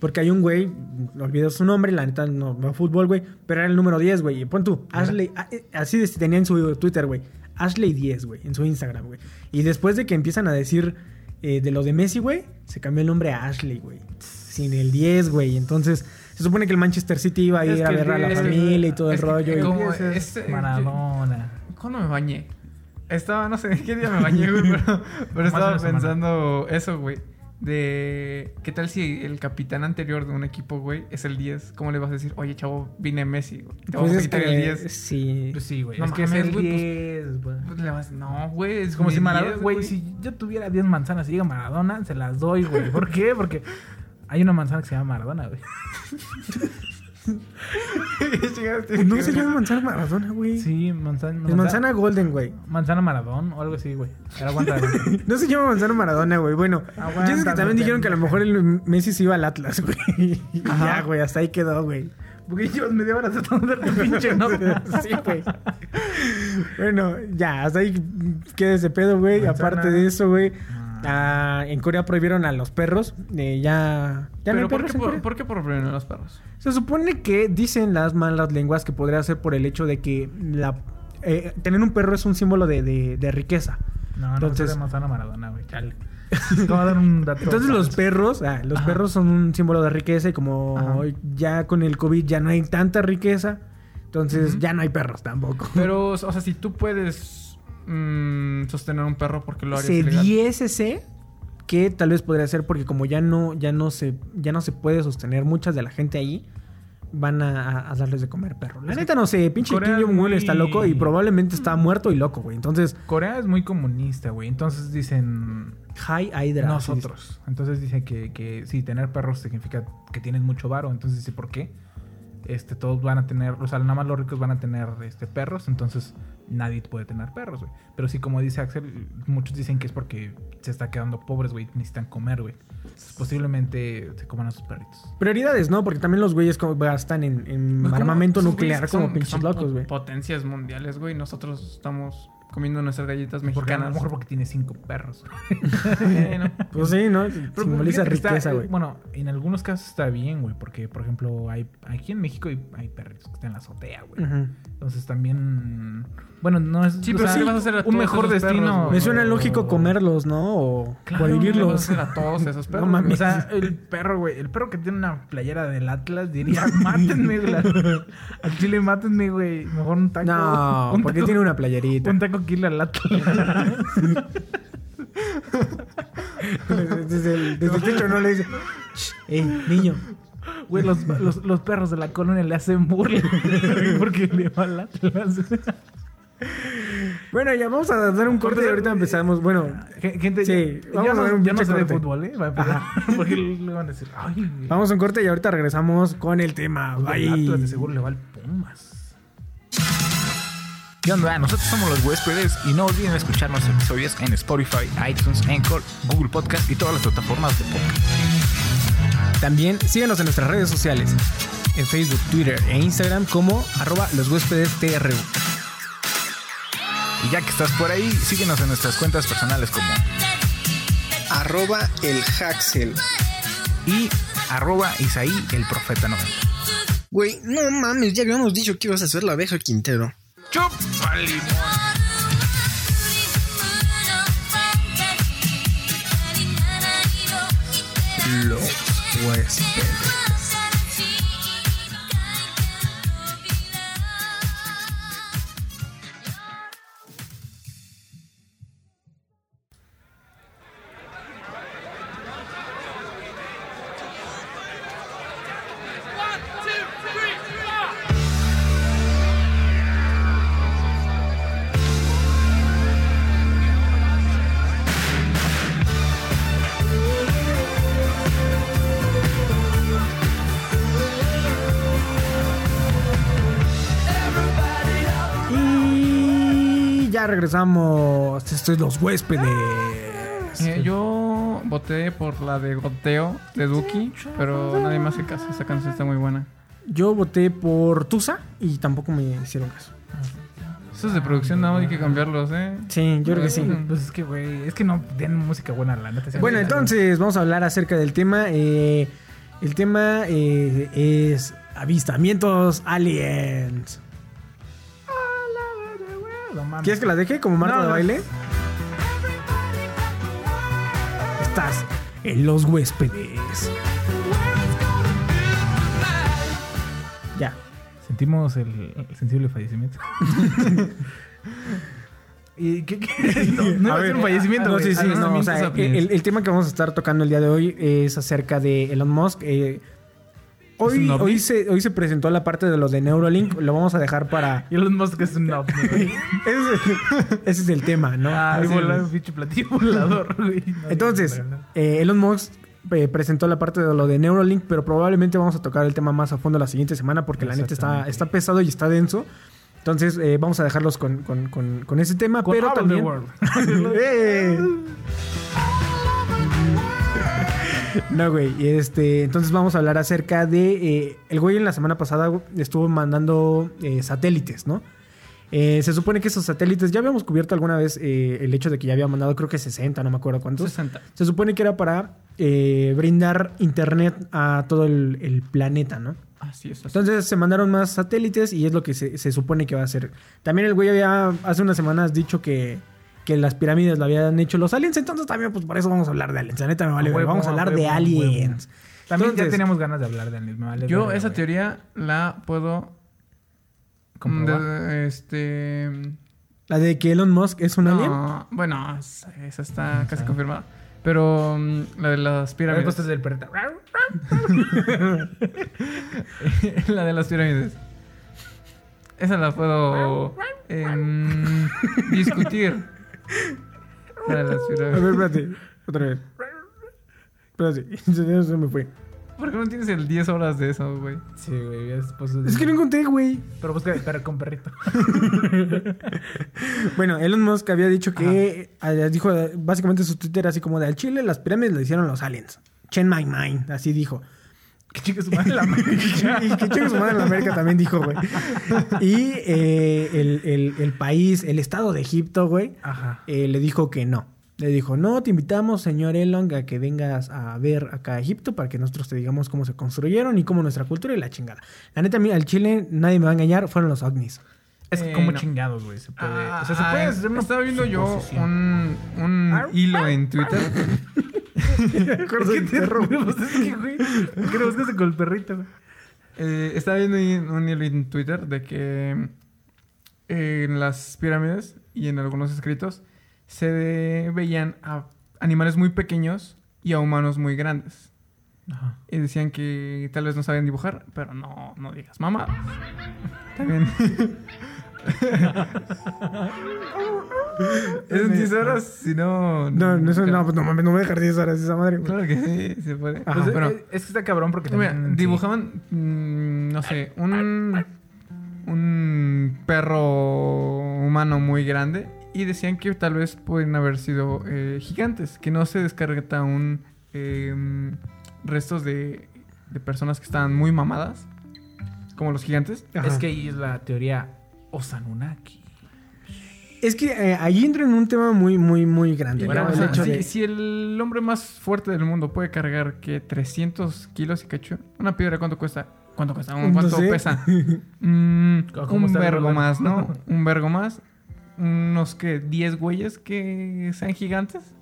Porque hay un güey, olvidé su nombre, la neta no va a fútbol, güey. Pero era el número 10, güey. Y Pon tú, Ashley. eh, Así de- tenía en su Twitter, güey. Ashley 10, güey. En su Instagram, güey. Y después de que empiezan a decir eh, de lo de Messi, güey, se cambió el nombre a Ashley, güey. Sin el 10, güey. Entonces, se supone que el Manchester City iba a Es ir a ver a la 10, familia y todo el rollo. y- como- Ese es este- Maradona. ¿Cuándo me bañé? Estaba, no sé qué día me bañé, güey, *laughs* pero, pero estaba pensando eso, güey. De qué tal si el capitán anterior de un equipo, güey, es el 10. ¿Cómo le vas a decir, oye, chavo, vine Messi, güey? Te Pues vamos a es quitar que- el 10. Sí. Pues sí, güey. No es que es el güey, pues- 10, güey. Pues le vas, no, güey, es Como si Maradona, 10, güey, si yo tuviera 10 manzanas y llega Maradona, se las doy, güey. ¿Por qué? Porque hay una manzana que se llama Maradona, güey. *laughs* *laughs* No se llama manzana Maradona, güey. Sí, manzana. Es manzana Golden, güey. Manzana Maradón o algo así, güey. Aguanta. *laughs* No se llama Manzano Maradona, güey. Bueno, Aguanta, yo sé que también no dijeron que a lo mejor el Messi se iba al Atlas, güey. *laughs* Ya, güey, hasta ahí quedó, güey. Porque llevas media hora tratando de pinche nota. sí, güey. Bueno, ya, hasta ahí queda ese pedo, güey. Manzana. Aparte de eso, güey. ah, en Corea prohibieron a los perros. eh, ya ya no hay ¿por perros qué, en por, Corea. ¿por qué prohibir a los perros? Se supone que dicen las malas lenguas que podría ser por el hecho de que la eh, tener un perro es un símbolo de, de- de riqueza. No, no, Entonces- Entonces, de manzana Maradona, güey. Chale. *laughs* Te voy a dar un dato. Entonces los perros, ah, los Ajá. perros son un símbolo de riqueza y como Ajá. ya con el COVID ya no hay tanta riqueza, entonces ya no hay perros tampoco. Pero, o sea, si tú puedes mm, sostener un perro, porque lo harías se diese que tal vez podría ser porque como ya no ya no se ya no se puede sostener muchas de la gente ahí van a, a darles de comer perro. La Es neta no sé, pinche Corea Kim es Jong-un muy- está loco y probablemente está muerto y loco, güey. Entonces, Corea es muy comunista, güey. Entonces dicen High Hydra. nosotros. Entonces dice que, que sí, tener perros significa que tienes mucho varo. Entonces dice, ¿por qué? Este, todos van a tener, o sea, nada más los ricos van a tener este, perros, entonces nadie puede tener perros, güey. Pero sí, como dice Axel, muchos dicen que es porque se está quedando pobres, güey, necesitan comer, güey. Entonces, posiblemente se coman a sus perritos. Prioridades, ¿no? Porque también los güeyes gastan en, en Pues, armamento nuclear como pinches locos, güey. Potencias mundiales, güey. Nosotros estamos comiendo nuestras galletas Porque a lo mexicanas. mejor porque tiene cinco perros. *laughs* Bueno, Pues sí, ¿no? Pero Simboliza que está- riqueza, eh, güey. Bueno, en algunos casos está bien, güey. Porque, por ejemplo, hay aquí en México hay, hay perritos que están en la azotea, güey. Entonces también. Bueno, no es. Sí, pero sea, ¿qué vas a hacer a un mejor destino. perros? Me suena lógico comerlos, ¿no? O Claro, prohibirlos. a todos esos *laughs* perros. No mames. O sea, el perro, güey. El perro que tiene una playera del Atlas diría: *laughs* Mátenme, güey. Al chile, mátenme, güey. Mejor un taco. No, *laughs* un porque taco- tiene una playerita. Un taco kilo al Atlas. Desde el, desde el techo no le dice, "Shh, ey, niño. Güey, los, los, los perros de la colonia le hacen burla. porque le va al Atlas. Bueno, ya vamos a dar un corte y ahorita empezamos. Bueno, Gen- Gente, Sí, ya, vamos ya a no, ver un ya no de corte. fútbol, ¿eh? Va a empezar. *laughs* Porque le van a decir, ay, vamos a un corte y ahorita regresamos con el tema. Bye. Atlas de seguro le va al Pumas. ¿Qué onda? Nosotros somos los huéspedes y no olviden escuchar nuestros episodios en Spotify, iTunes, Anchor, Google Podcast y todas las plataformas de podcast. También síguenos en nuestras redes sociales. En Facebook, Twitter e Instagram como arroba los huéspedes TRU. Y ya que estás por ahí, síguenos en nuestras cuentas personales como arroba el Haxel. y arroba Isaí el Profeta 90. Güey, no mames, ya habíamos dicho que ibas a hacer la abeja Quintero. ¡Chupa limón! Los huéspedes. Ya regresamos. Esto es los huéspedes. Eh, yo voté por la de Goteo de Duki, pero nadie más se caso. Esta canción está muy buena. Yo voté por Tusa y tampoco me hicieron caso. Esos de producción no hay que cambiarlos, ¿eh? Sí, yo creo que sí. Pues es que, güey, es que no tienen música buena, la neta. Bueno, entonces vamos a hablar acerca del tema. eh, el tema eh, es avistamientos aliens. No mames. ¿Quieres que la deje como marco No, de no. baile? Estás en los huéspedes. Ya. Sentimos el, el sensible fallecimiento. *laughs* ¿Y qué? qué? No, no a ser un fallecimiento, No, güey. sí, sí, no, o sea, el, el tema que vamos a estar tocando el día de hoy es acerca de Elon Musk. eh, hoy, hoy, se, hoy se presentó la parte de los de Neuralink. Lo vamos a dejar para. Elon Musk es un ovni, *laughs* güey. Ese, ese es el tema, ¿no? Ah, Sí, un pinche platillo volador, güey. *laughs* No, Entonces, no, no. eh, Elon Musk eh, presentó la parte de lo de Neuralink, pero probablemente vamos a tocar el tema más a fondo la siguiente semana porque la neta está, está pesado y está denso. Entonces, eh, vamos a dejarlos con, con- con- con ese tema, Con pero también... World. *laughs* *laughs* No, güey. Este, entonces vamos a hablar acerca de. eh, el güey en la semana pasada estuvo mandando eh, satélites, ¿no? Eh, se supone que esos satélites, ya habíamos cubierto alguna vez el hecho de que ya había mandado, creo que 60, no me acuerdo cuántos. 60. Se supone que era para brindar internet a todo el, el planeta, ¿no? Así es. así. Entonces se mandaron más satélites y es lo que se, se supone que va a hacer. También el güey había hace unas semanas dicho que, que las pirámides lo habían hecho los aliens. Entonces también, pues por eso vamos a hablar de aliens. La neta me vale, huevo, Vamos a hablar de huevo, aliens. También ya Entonces- teníamos ganas de hablar de Anil. me vale Yo esa teoría la puedo... De- este... La de que Elon Musk es un alien. No, bueno, esa esa está casi confirmada. Pero mm, la de las pirámides. esto es del perreta. *laughs* la de las pirámides. Esa la puedo *laughs* em, discutir. La las A ver, espérate. Otra vez. Espérate. *laughs* Ya se me fue. ¿Por qué no tienes el 10 horas de eso, güey? Sí, güey. Es, Es que no encontré, güey. Pero busca de perro con perrito. *laughs* Bueno, Elon Musk había dicho que eh, dijo básicamente su Twitter así como de al Chile las pirámides le hicieron los aliens. Chen my mind, así dijo. Que chingue su madre la América. *laughs* y que chingue su madre en la América también dijo, güey. Y eh, el, el- el país, el estado de Egipto, güey, eh, le dijo que no. Le dijo, no, te invitamos, señor Elon, a que vengas a ver acá a Egipto para que nosotros te digamos cómo se construyeron y cómo nuestra cultura y la chingada. La neta, a mí, al Chile, nadie me va a engañar, fueron los ovnis. Es que Eh, como no. chingados, güey. Se puede. Ah, o sea, se ah, puede hacer una Estaba viendo yo un, un hilo en Twitter. *laughs* *laughs* Recuerdo ¿Qué el te perro. Pues es que, güey. ¿Por qué no buscas con el perrito, güey? Eh, estaba viendo un hilo en Twitter de que eh, en las pirámides y en algunos escritos se veían a animales muy pequeños y a humanos muy grandes. Ajá. Y decían que tal vez no sabían dibujar, pero no, no digas mamá. También. *laughs* es un 10 horas, si no. No, no, eso, no, pues no mames, no me dejar 10 horas esa madre, güey. Claro que sí, se puede. Ajá. Pues, pero, eh, es que está cabrón porque mira, también... sí. dibujaban, mm, no sé, un. Un perro humano muy grande. Y decían que tal vez pueden haber sido eh, gigantes. Que no se descarga un. em, restos de, de personas que estaban muy mamadas. Como los gigantes. Ajá. Es que ahí es la teoría Osanunaki. Es que eh, ahí entra en un tema muy, muy, muy grande. Bueno, ¿no? o El sea, hecho si, de- si el hombre más fuerte del mundo puede cargar que 300 kilos y cacho, una piedra cuánto cuesta? ¿Cuánto cuesta? No ¿Cuánto sé. pesa? *laughs* Mm, ¿Cómo un vergo más, ¿no? *laughs* Un vergo más. Unos que 10 güeyes que sean gigantes.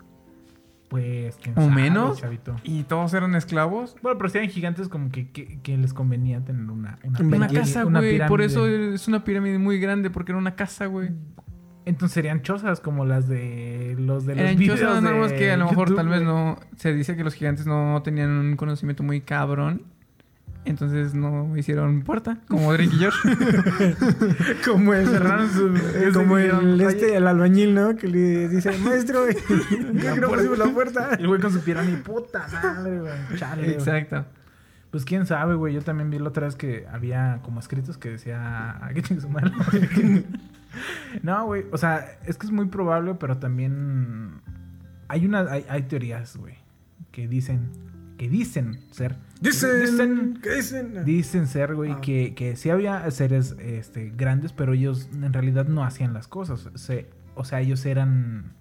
Pues, ¿quién ¿O sabe, menos? chavito? Y todos eran esclavos. Bueno, pero si eran gigantes, como que, que, que les convenía tener una, una, Una casa, güey. Por eso es una pirámide muy grande, porque era una casa, güey. Entonces serían chozas como las de los de los Eran videos chozas, más que a lo mejor YouTube, tal vez no. Se dice que los gigantes no tenían un conocimiento muy cabrón. Entonces no hicieron puerta, como Drake y George. *laughs* Como el, Cerraron su- *laughs* como el, este, el albañil, ¿no? Que le dice, maestro, *laughs* ¿qué que no pusimos la puerta? El güey con su pirámide, puta madre, güey. Chale, güey. Exacto. Pues quién sabe, güey. Yo también vi la otra vez que había como escritos que decía. "Ah, ¿Qué chingue su madre?". no, güey. O sea, es que es muy probable, pero también. Hay una. Hay, hay teorías, güey. Que dicen. Que dicen ser. Dicen, ¿qué dicen? Dicen ser, güey, Ah. que, que sí había seres este, grandes, pero ellos en realidad no hacían las cosas. Se- o sea, ellos eran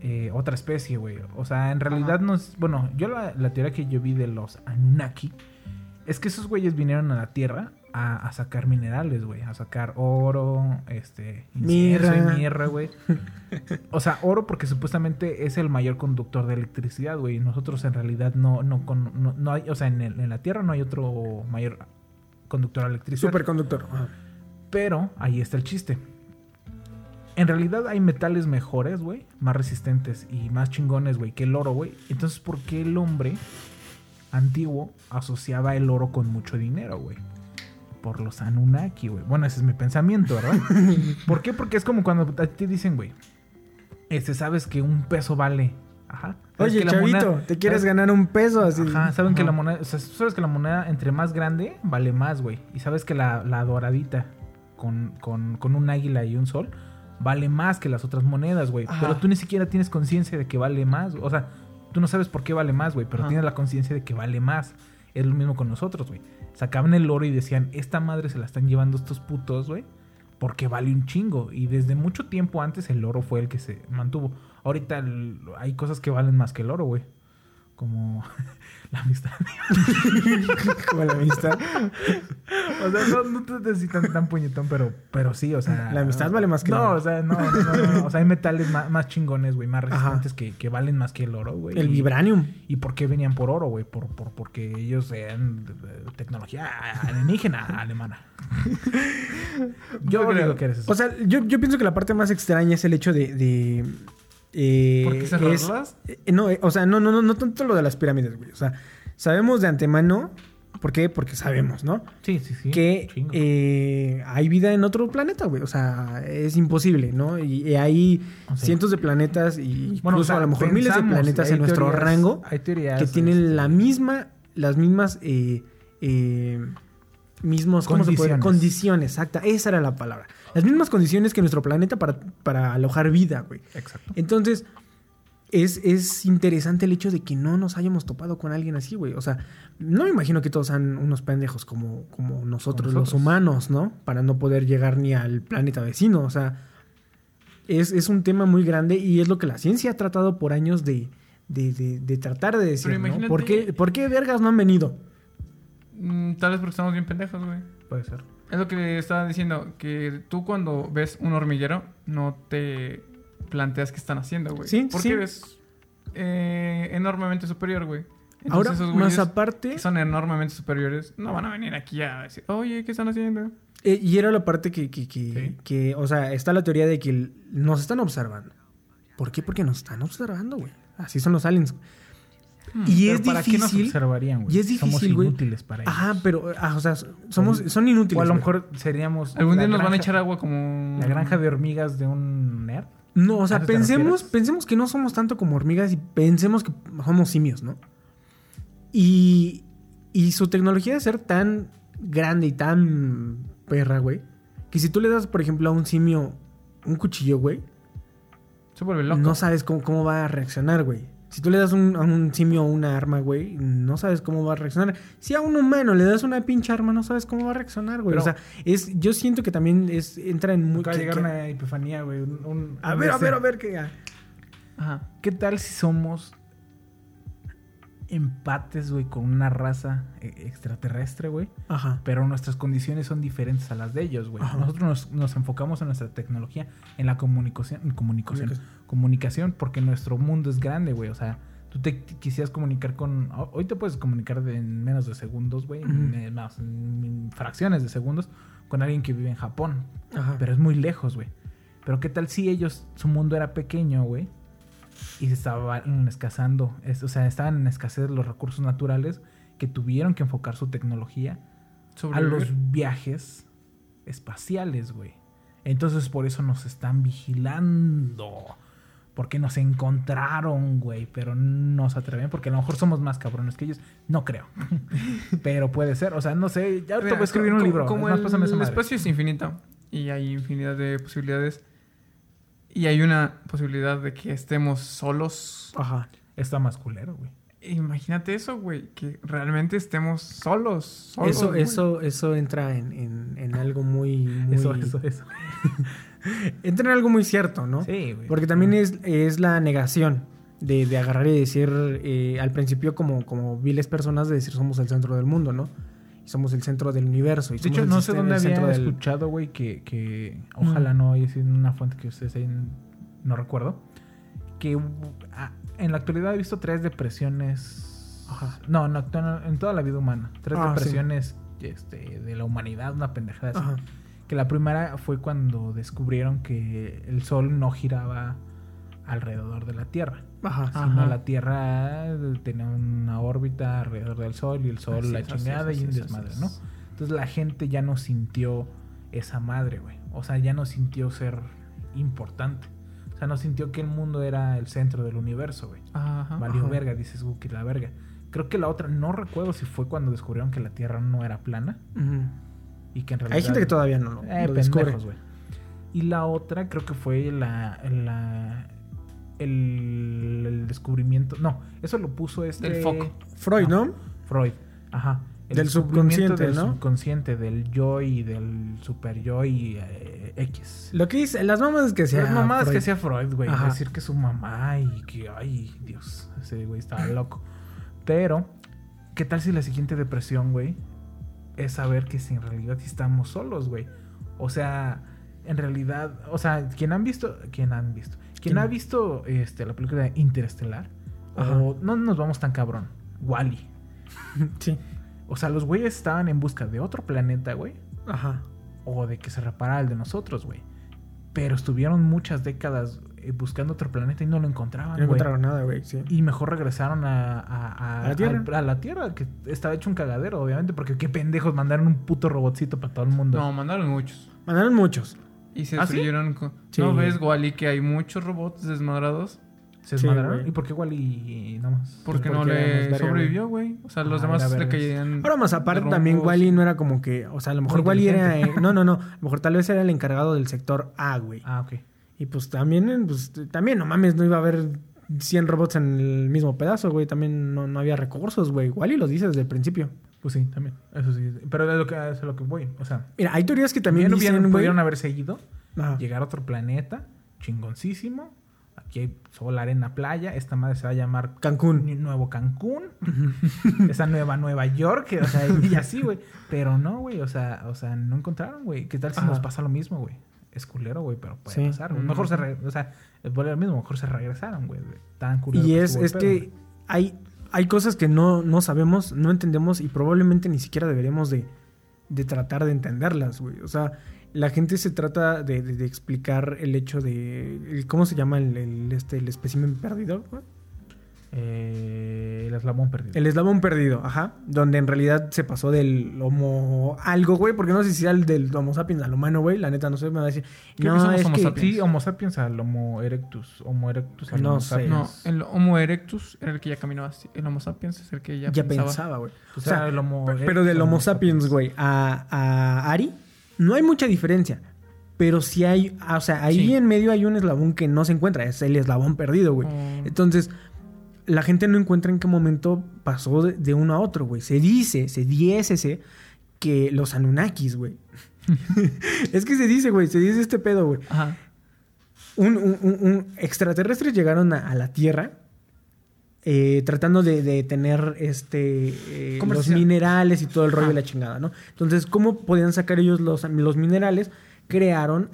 eh, otra especie, güey. O sea, en realidad no es... Bueno, yo la, la teoría que yo vi de los Anunnaki es que esos güeyes vinieron a la Tierra a, a sacar minerales, güey. A sacar oro, este... Mirra. y mirra, güey. O sea, oro porque supuestamente es el mayor conductor de electricidad, güey. Nosotros en realidad no, no, con- no, no hay, o sea, en, el- en la Tierra no hay otro mayor conductor de electricidad. Superconductor. Ajá. Pero ahí está el chiste. En realidad hay metales mejores, güey, más resistentes y más chingones, güey, que el oro, güey. Entonces, ¿por qué el hombre antiguo asociaba el oro con mucho dinero, güey? Por los Anunnaki, güey. Bueno, ese es mi pensamiento, ¿verdad? *laughs* ¿Por qué? Porque es como cuando a ti te dicen, güey, este, sabes que un peso vale. Ajá. ¿Sabes Oye, chavito, moneda- ¿te quieres sabes- ganar un peso? Así. Ajá, saben que la moneda, o sea, tú sabes que la moneda entre más grande vale más, güey. Y sabes que la, la doradita con, con, con un águila y un sol vale más que las otras monedas, güey. Pero tú ni siquiera tienes conciencia de que vale más. O sea, tú no sabes por qué vale más, güey, pero Ajá. tienes la conciencia de que vale más. Es lo mismo con nosotros, güey. Sacaban el oro y decían, esta madre se la están llevando estos putos, güey. Porque vale un chingo. Y desde mucho tiempo antes el oro fue el que se mantuvo. Ahorita hay cosas que valen más que el oro, güey. Como *laughs* la amistad. *laughs* Como la amistad. O sea, no, no te necesitan tan puñetón, pero, pero sí, o sea. La amistad vale más que el No, oro. o sea, no, no, no. O sea, hay metales más, más chingones, güey, más resistentes que, que valen más que el oro, güey. El vibranium. ¿Y por qué venían por oro, güey? Por, por, porque ellos eran tecnología alienígena *laughs* alemana. Yo creo- que eres eso. O sea, yo, yo pienso que la parte más extraña es el hecho de. de eh, ¿Por qué es- cerrarlas? eh, no, eh, o sea, no, no, no, no tanto lo de las pirámides, güey. O sea, sabemos de antemano. ¿Por qué? Porque sabemos, ¿no? sí, sí, sí. que eh, hay vida en otro planeta, güey. O sea, es imposible, ¿no? Y, y hay O sea, cientos de planetas y bueno, incluso o sea, a lo mejor miles de planetas en nuestro teorías- rango hay teorías, que tienen este, la misma, las mismas, eh, eh, mismos, ¿cómo se puede? Condiciones. Condiciones, exacta. Esa era la palabra. Las mismas condiciones que nuestro planeta para, para alojar vida, güey. Exacto. Entonces, es, es interesante el hecho de que no nos hayamos topado con alguien así, güey. O sea, no me imagino que todos sean unos pendejos como, como nosotros, Como los humanos, ¿no? Para no poder llegar ni al planeta vecino. O sea, es, es un tema muy grande y es lo que la ciencia ha tratado por años de, de, de- de tratar de decir, Pero ¿no? imagínate- ¿Por qué, ¿Por qué vergas no han venido? Mm, tal vez porque estamos bien pendejos, güey. Puede ser. Es lo que le estaba diciendo, que tú cuando ves un hormiguero no te planteas qué están haciendo, güey. Sí, Porque sí. eres eh, enormemente superior, güey. Entonces Ahora, más aparte, que son enormemente superiores no van a venir aquí a decir, oye, ¿qué están haciendo? eh, y era la parte que, que, que, Sí. que, o sea, está la teoría de que nos están observando. ¿Por qué? Porque nos están observando, güey. Así son los aliens. Y Pero es ¿Para qué nos difícil. observarían, güey? y es Somos difícil, güey. inútiles para ellos. Ajá, pero, ah, o sea, somos, son inútiles. O a lo mejor seríamos... Algún día nos van a echar agua como... La granja de hormigas de un nerd. No, o sea, ¿A eso te pensemos, pensemos que no somos tanto como hormigas y pensemos que somos simios, ¿no? Y, y su tecnología de ser tan grande y tan perra, güey, que si tú le das, por ejemplo, a un simio un cuchillo, güey, Se vuelve loco. no sabes cómo, cómo va a reaccionar, güey. Si tú le das un- a un simio una arma, güey, no sabes cómo va a reaccionar. Si a un humano le das una pinche arma, no sabes cómo va a reaccionar, güey. Pero- o sea, es, yo siento que también es, entra en muy... Acaba de que- llegar que- una epifanía, güey. un- un- A ver, a ver, a ver, que... Ajá. ¿Qué tal si somos empates, güey, con una raza eh, extraterrestre, güey? Ajá. Pero nuestras condiciones son diferentes a las de ellos, güey. Nosotros nos, nos enfocamos en nuestra tecnología, en la comunicación, comunicación, Comunicación. comunicación, porque nuestro mundo es grande, güey. O sea, tú te qu- quisieras comunicar con... ho- Hoy te puedes comunicar de- en menos de segundos, güey. en- en en fracciones de segundos con alguien que vive en Japón. Ajá. Pero es muy lejos, güey. Pero qué tal si ellos, su mundo era pequeño, güey. Y se estaban escasando, es- o sea, estaban en escasez los recursos naturales que tuvieron que enfocar su tecnología a Sobrevivir. los viajes espaciales, güey. Entonces por eso nos están vigilando. Porque nos encontraron, güey. Pero no se atreven. Porque a lo mejor somos más cabrones que ellos. No creo. *laughs* pero puede ser. O sea, no sé. Ya ahorita voy a escribir un libro. Como Es más, el, madre. espacio es infinito y hay infinidad de posibilidades. Y hay una posibilidad de que estemos solos. Ajá. Está más culero, güey. Imagínate eso, güey. Que realmente estemos solos. solos, Eso, güey. eso, eso entra en, en- en algo muy, muy- Eso, eso, eso. *laughs* Entra en algo muy cierto, ¿no? Sí, güey. Porque también es, es la negación de, de agarrar y decir eh, al principio como, como viles personas de decir somos el centro del mundo, ¿no? Somos el centro del universo. Y De hecho, no sé dónde había del- escuchado, güey, que, que ojalá no haya sido una fuente que ustedes hayan, no recuerdo, que ah, en la actualidad he visto tres depresiones. Ajá. No, no, en toda la vida humana. Tres Ah, sí. depresiones este, de la humanidad, una pendejada así. Ajá. Que la primera fue cuando descubrieron que el sol no giraba alrededor de la Tierra. Ajá. Sino Ajá. la Tierra eh, tenía una órbita alrededor del Sol y el Sol Así la es, chingada y un desmadre, así ¿no? es. Entonces la gente ya no sintió esa madre, güey. O sea, ya no sintió ser importante. O sea, no sintió que el mundo era el centro del universo, güey. Ajá. Valió verga, dices, uh, que la verga. Creo que la otra, no recuerdo si fue cuando descubrieron que la Tierra no era plana Ujú. y que en realidad... Hay gente que todavía no lo, Eh, lo pendejos, descubre. güey. Y la otra creo que fue la, la el, el descubrimiento. No, eso lo puso este foco. Freud, ¿no? Freud. Ajá. El Del subconsciente, del ¿no? subconsciente, del yo y del super yo y eh, X. Lo que dice, las mamás que sea. Las mamadas Freud. que hacía Freud, güey. Ajá. Decir que su mamá y que, ay, Dios, ese güey estaba loco. Pero, ¿qué tal si la siguiente depresión, güey, es saber que si en realidad estamos solos, güey? O sea, en realidad, o sea, quien han visto, quien han visto, quien ¿Quién? ha visto este, la película de Interestelar, Ajá. o no nos vamos tan cabrón, Wally. *laughs* Sí. O sea, los güeyes estaban en busca de otro planeta, güey Ajá. o de que se reparara el de nosotros, güey. Pero estuvieron muchas décadas eh, buscando otro planeta y no lo encontraban, No encontraron nada, güey. Sí. Y mejor regresaron a, a, A la Tierra. al- a la Tierra, que estaba hecho un cagadero, obviamente, porque qué pendejos mandaron un puto robotcito para todo el mundo. No, mandaron muchos. Mandaron muchos. Y se ¿Ah, sí? con... Sí. ¿No ves, Wally, que hay muchos robots desmadrados? Se Sí, desmadraron. güey. ¿Y por qué Wally nada más? Porque, Pues no porque más le verga, sobrevivió, güey. O sea, los Ah, demás le caían... Ahora más aparte también. Wally no era como que, o sea, a lo mejor Wally era, eh, no, no, no, a lo mejor tal vez era el encargado del sector A, güey. Ah, ok. Y pues también, eh, pues también, no mames, no iba a haber 100 robots en el mismo pedazo, güey. También no, no había recursos, güey. Igual y lo dices desde el principio. Pues sí, también. Eso sí. Pero es lo que, es lo que voy. O sea, Mira, hay teorías que también dicen, pudieron haber seguido, Ajá. llegar a otro planeta, chingoncísimo. Aquí hay sol, arena, playa. Esta madre se va a llamar Cancún. Nuevo Cancún. *laughs* Esa nueva Nueva York. O sea, y así, güey. Pero no, güey. O sea, o sea, no encontraron, güey. ¿Qué tal si Ajá. nos pasa lo mismo, güey? Es culero, güey, pero puede Sí. pasar. Mejor se... re- O sea, vuelve lo mismo. Mejor se regresaron, güey. Tan culero. Y que es, el es que hay, hay cosas que no, no sabemos, no entendemos y probablemente ni siquiera deberíamos de, de tratar de entenderlas, güey. O sea, la gente se trata de, de- de explicar el hecho de... ¿Cómo se llama el, el, este, el espécimen perdido? Eh, el eslabón perdido. El eslabón perdido, ajá. Donde en realidad se pasó del homo algo, güey. Porque no sé si era el del homo sapiens al humano, güey. La neta, no sé, me va a decir... Creo no, que es homo que... sapiens. Sí, Homo sapiens al Homo erectus. Homo erectus al No Homo sapiens. No, el Homo erectus era el que ya caminaba así. El Homo sapiens es el que ya, Ya pensaba. güey. O sea, el Homo erectus Pero del Homo sapiens, güey, a, a Ari, no hay mucha diferencia. Pero sí hay, o sea, ahí Sí. en medio hay un eslabón que no se encuentra, es el eslabón perdido, güey. Oh. Entonces, la gente no encuentra en qué momento pasó de, de uno a otro, güey. Se dice, se dice que los Anunnakis, güey. *laughs* es que se dice, güey, se dice este pedo, güey. Ajá. Un, un- un- un- extraterrestres llegaron a, a la Tierra eh, tratando de, de tener este eh, los minerales y todo el rollo Ajá. de la chingada, ¿no? Entonces, ¿cómo podían sacar ellos los, los minerales? Crearon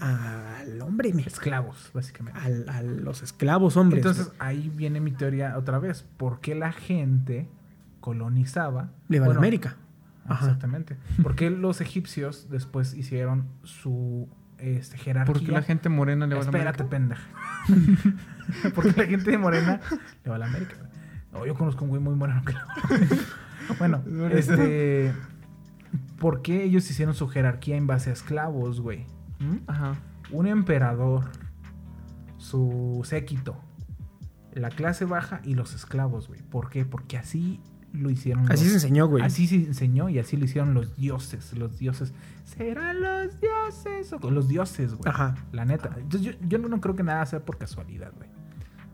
al hombre, Esclavos, básicamente. al- a los esclavos hombres. Entonces ahí viene mi teoría otra vez. ¿Por qué la gente colonizaba? Le va a la Bueno, América. Ajá. Exactamente. ¿Por qué los egipcios después hicieron su este, jerarquía? Porque la gente morena le va a la Espérate, América. pendeja. *laughs* Porque la gente de morena le va a la América. No, yo conozco un güey muy moreno que le va a la América. Bueno, *laughs* este... ¿Por qué ellos hicieron su jerarquía en base a esclavos, güey? ¿Mm? Ajá. Un emperador, su séquito, la clase baja y los esclavos, güey. ¿Por qué? Porque así lo hicieron. Así los- se enseñó, güey. Así se enseñó y así lo hicieron los dioses. Los dioses. ¿Serán los dioses? O los dioses, güey. Ajá. La neta. Entonces, yo, yo no creo que nada sea por casualidad, güey.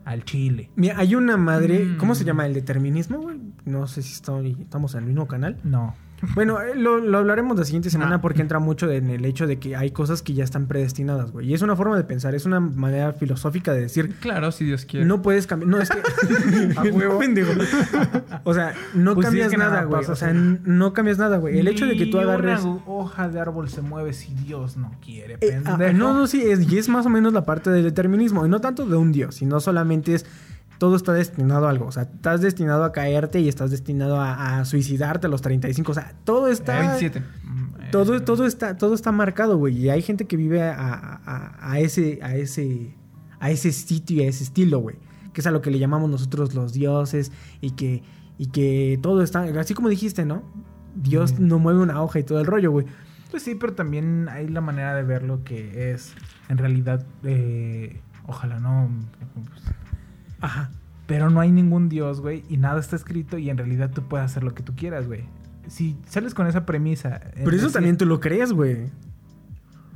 Al chile. Mira, hay una madre, Mm. ¿cómo se llama? El determinismo, güey. No sé si estoy- estamos en el mismo canal. No. Bueno, eh, lo, lo hablaremos la siguiente semana Ah. porque entra mucho en el hecho de que hay cosas que ya están predestinadas, güey. Y es una forma de pensar, es una manera filosófica de decir, Claro, si Dios quiere. no puedes cambiar. No, es que. *laughs* huevo. *laughs* Pendejo. O sea, no Pues es cambias que nada, güey. O sea, no cambias nada, güey. El hecho de que tú agarres. Una hoja de árbol se mueve si Dios no quiere. Eh, ah, no, no, sí, es, y es más o menos la parte del determinismo. Y no tanto de un dios, sino solamente es. Todo está destinado a algo. O sea, estás destinado a caerte y estás destinado a, a suicidarte a los 35. O sea, todo está. 27. Mm, Todo, eh, todo está, todo está marcado, güey. Y hay gente que vive a, a- a ese, a ese, a ese sitio y a ese estilo, güey. Que es a lo que le llamamos nosotros los dioses. Y que, y que todo está. Así como dijiste, ¿no? Dios no mueve una hoja y todo el rollo, güey. Pues sí, pero también hay la manera de verlo que es en realidad, eh, ojalá no, pues, Ajá. pero no hay ningún dios, güey, y nada está escrito y en realidad tú puedes hacer lo que tú quieras, güey. Si sales con esa premisa... en Pero eso decir- también tú lo crees, güey.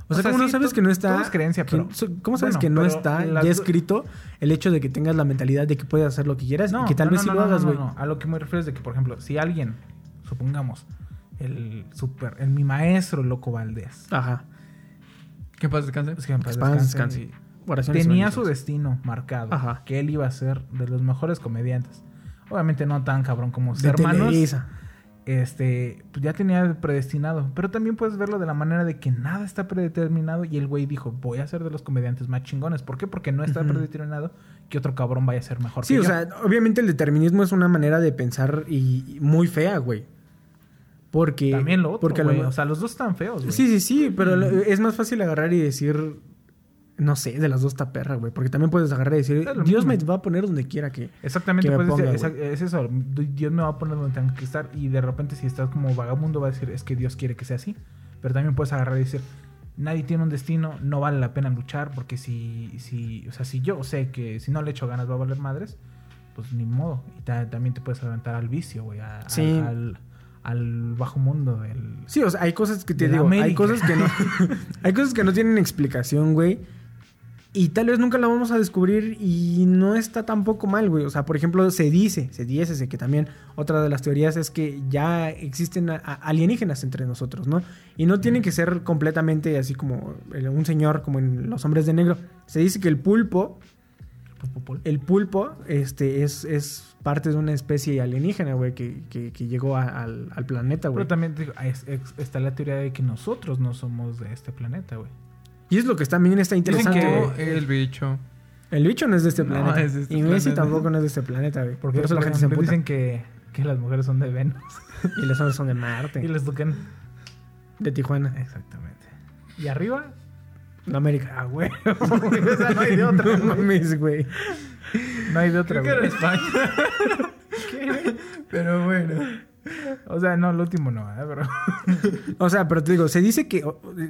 O, O sea, sea, ¿cómo no sí, sabes que no está. es creencia, que- pero- ¿Cómo sabes bueno, que no está ya escrito el hecho de que tengas la mentalidad de que puedes hacer lo que quieras No, y que tal no, vez no, sí no, lo no, hagas, no, güey? no. A lo que me refiero es de que, por ejemplo, si alguien, supongamos, el super, el mi maestro Loco Valdés, Ajá. ¿Qué pasa, descanse? pues que en paz Que paz descanse, descanse. Oraciones tenía su destino marcado. Ajá. Que él iba a ser de los mejores comediantes. Obviamente no tan cabrón como sus De hermanos. Televisa. Este, pues ya tenía predestinado. Pero también puedes verlo de la manera de que nada está predeterminado. Y el güey dijo, voy a ser de los comediantes más chingones. ¿Por qué? Porque no está predeterminado que otro cabrón vaya a ser mejor Sí, que o yo. sea, obviamente el determinismo es una manera de pensar y, y muy fea, güey. Porque. También lo otro, porque lo O sea, los dos están feos, güey. Sí, sí, sí, pero es más fácil agarrar y decir. No sé, de las dos está perra, güey. Porque también puedes agarrar y decir, Dios me va a poner donde quiera que. Exactamente, que me ponga, es eso. Dios me va a poner donde tengo que estar. Y de repente, si estás como vagabundo, va a decir, es que Dios quiere que sea así. Pero también puedes agarrar y decir, nadie tiene un destino, no vale la pena luchar. Porque si, si, o sea, si yo sé que si no le echo ganas va a valer madres, pues ni modo. Y ta- también te puedes aventar al vicio, güey. Sí. Al, al bajo mundo del. Sí, o sea, hay cosas que te digo, hay América. cosas que no. *laughs* hay cosas que no tienen explicación, güey. Y tal vez nunca la vamos a descubrir y no está tampoco mal, güey. O sea, por ejemplo, se dice, se dice que también otra de las teorías es que ya existen alienígenas entre nosotros, ¿no? Y no tienen que ser completamente así como un señor como en Los Hombres de Negro. Se dice que el pulpo, el pulpo, este, es, es parte de una especie alienígena, güey, que, que- que llegó al, planeta, güey. Pero también está la teoría de que nosotros no somos de este planeta, güey. Y es lo que también está Dicen interesante. que güey. el bicho. El bicho no es de este No, planeta. es de este y Messi planeta. tampoco no es de este planeta, güey. Porque Por eso la por gente se ejemplo, emputa. dicen que, que las mujeres son de Venus Y los hombres son de Marte. *laughs* y les tocan. De Tijuana. Exactamente. Y arriba, De América. ah, güey. *laughs* o sea, no hay de otra. No güey. mames, güey. No hay de otra, Creo que era güey. España. *laughs* Pero bueno. O sea, no, el último no, ¿eh? pero. O sea, pero te digo, se dice que